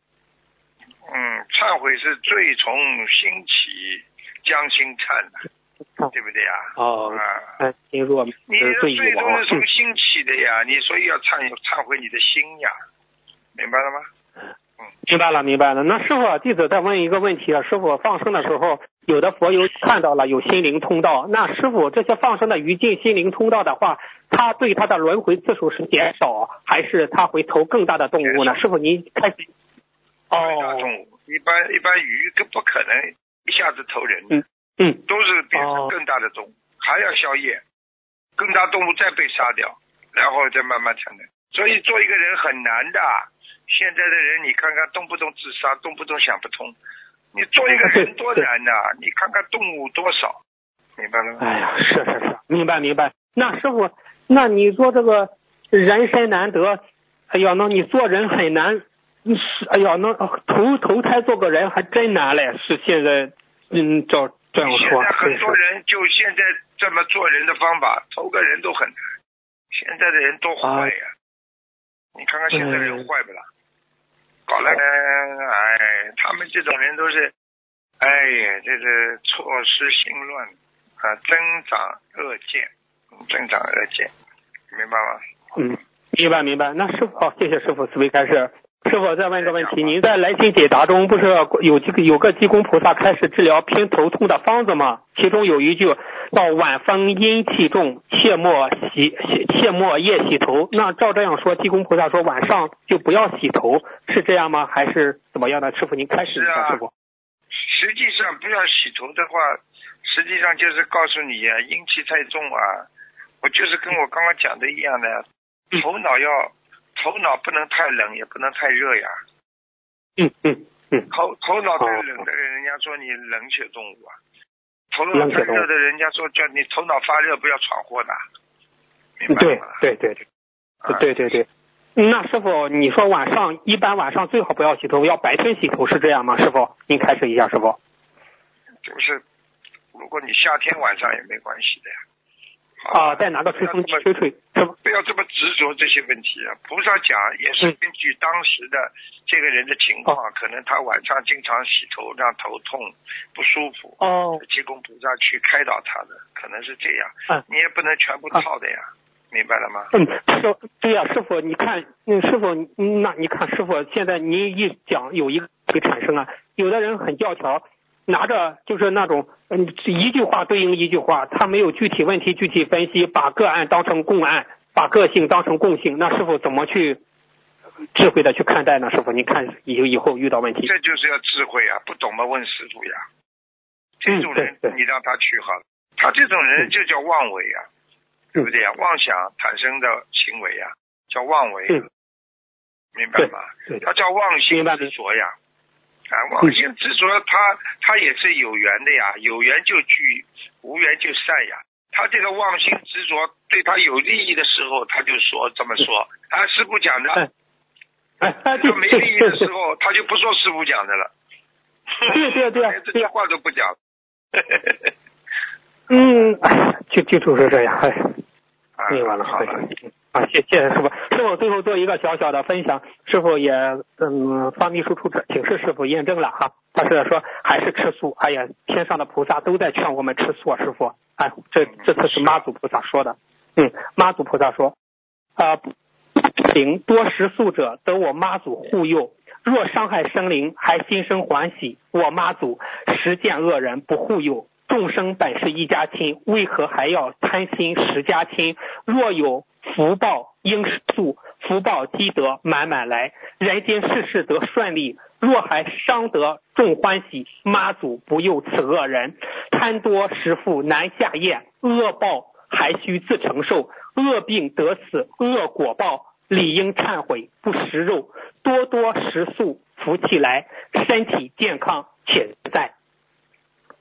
嗯，忏悔是罪从心起，将心忏的，对不对呀？哦，啊，哎，心若你的是罪罪都已亡是。从心起的呀，你所以要忏忏悔你的心呀，明白了吗？明白了，明白了。那师傅，弟子再问一个问题啊，师傅放生的时候，有的佛友看到了有心灵通道，那师傅这些放生的鱼进心灵通道的话，他对他的轮回次数是减少，还是他会投更大的动物呢？师傅您开始。大哦，动物一般一般鱼更不可能一下子投人，嗯嗯，都是变哦成更大的动物，还要消业，更大动物再被杀掉，然后再慢慢成人。所以做一个人很难的。现在的人，你看看动不动自杀，动不动想不通。你做一个人多难呐、你看看动物多少，明白了吗？哎呀，是是是，明白明白。那师傅，那你说这个人生难得，哎呀，那你做人很难，是哎呀，那投投胎做个人还真难嘞。是现在，嗯，照这样说，现在很多人就现在这么做人的方法，投个人都很难。现在的人多坏呀、你看看现在人坏不啦？搞了，哎，他们这种人都是，哎呀，这是错失心乱啊，增长恶见，增长恶见，明白吗？嗯，明白明白。那师傅，好，谢谢师傅慈悲开示。师傅再问个问题，您在来信解答中不是有几个有个济公菩萨开始治疗偏头痛的方子吗？其中有一句到“晚风阴气重，切莫洗洗切莫夜洗头”。那照这样说，济公菩萨说晚上就不要洗头，是这样吗？还是怎么样的？师傅您开始一下，是啊师傅。实际上不要洗头的话，实际上就是告诉你啊，阴气太重啊。我就是跟我刚刚讲的一样的，头脑要头脑不能太冷，也不能太热呀。嗯嗯嗯，头头脑太哦冷的人，人家说你冷血动物啊；头脑太热的，人家说叫你头脑发热，不要闯祸的。明白对？对对对啊对对对。那师傅，你说晚上一般晚上最好不要洗头，要白天洗头是这样吗？师傅，您开始一下，师傅。就是，如果你夏天晚上也没关系的呀。啊，再拿个吹风机吹吹？不要这么执着这些问题啊！菩萨讲也是嗯根据当时的这个人的情况，可能他晚上经常洗头，让头痛不舒服，哦，济公菩萨去开导他的，可能是这样。嗯你也不能全部套的呀，明白了吗？嗯，师对呀、师傅，你看，嗯，师傅，嗯那你看，师傅，现在您一讲有一个会产生啊，有的人很教条，拿着就是那种，嗯，一句话对应一句话，他没有具体问题具体分析，把个案当成共案，把个性当成共性，那师傅怎么去智慧的去看待呢？师傅，你看以以后遇到问题，这就是要智慧啊！不懂嘛，问师傅呀。这种人你让他去好了，他这种人嗯就叫妄为啊，对不对呀？妄想产生的行为呀，叫妄为明白吗？对，他叫妄心执着呀，啊，妄心执着，他他也是有缘的呀，有缘就聚，无缘就散呀。他这个妄心执着对他有利益的时候，他就说这么说。啊，师傅讲的，哎哎哎，对没利益的时候，他就不说师傅讲的了。对对 对连这些话都不讲。嗯，哎，就就就是这样，哎。啊明白了，好了，啊，谢谢谢师傅。师傅最后做一个小小的分享，师傅也嗯发秘书处请示师傅验证了哈，他是说还是吃素。哎呀，天上的菩萨都在劝我们吃素啊，师傅。哎，这这次是妈祖菩萨说的。嗯，妈祖菩萨说，啊，行多食素者得我妈祖护佑。若伤害生灵，还心生欢喜。我妈祖实见恶人不护佑，众生本是一家亲，为何还要贪心十家亲？若有福报应是素，福报积德满满来，人间事事得顺利。若还伤得众欢喜，妈祖不佑此恶人。贪多食富难下咽，恶报还需自承受。恶病得此恶果报，理应忏悔不食肉，多多食素，福气来，身体健康且自在。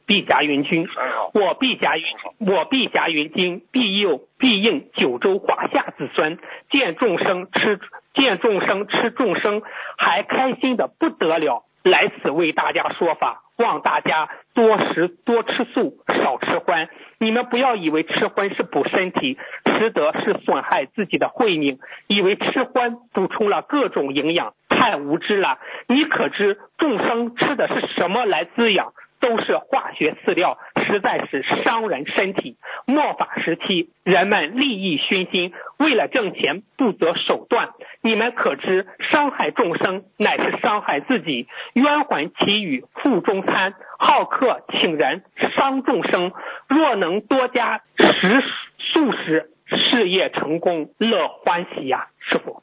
碧霞云君，我碧霞云，我碧霞云君，必佑必应九州华夏子孙，见众生吃见众生吃众生，还开心的不得了。来此为大家说法，望大家多食多吃素，少吃荤。你们不要以为吃荤是补身体，吃得是损害自己的慧命，以为吃荤补充了各种营养，太无知了。你可知众生吃的是什么来滋养？都是化学饲料，实在是伤人身体。末法时期，人们利益熏心，为了挣钱不择手段。你们可知，伤害众生乃是伤害自己。冤魂祈雨腹中餐，好客请人伤众生。若能多加食素食，事业成功乐欢喜呀、师傅，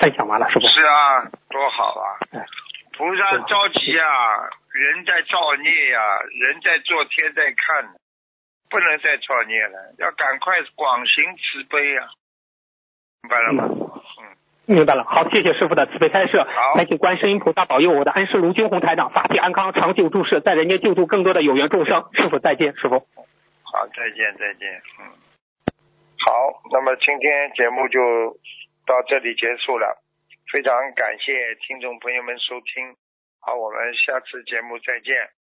分享完了，师傅。是啊，多好啊！哎菩萨着急呀、人在造孽呀、人在做，天在看，不能再造孽了，要赶快广行慈悲呀、明白了吗？嗯，明白了，好，谢谢师傅的慈悲开示。好还请观世音菩萨保佑我的恩师卢军红台长法体安康，长久住世，在人间救助更多的有缘众生。师傅再见，师傅。好，再见，再见。嗯，好，那么今天节目就到这里结束了，非常感谢听众朋友们收听，好，我们下次节目再见。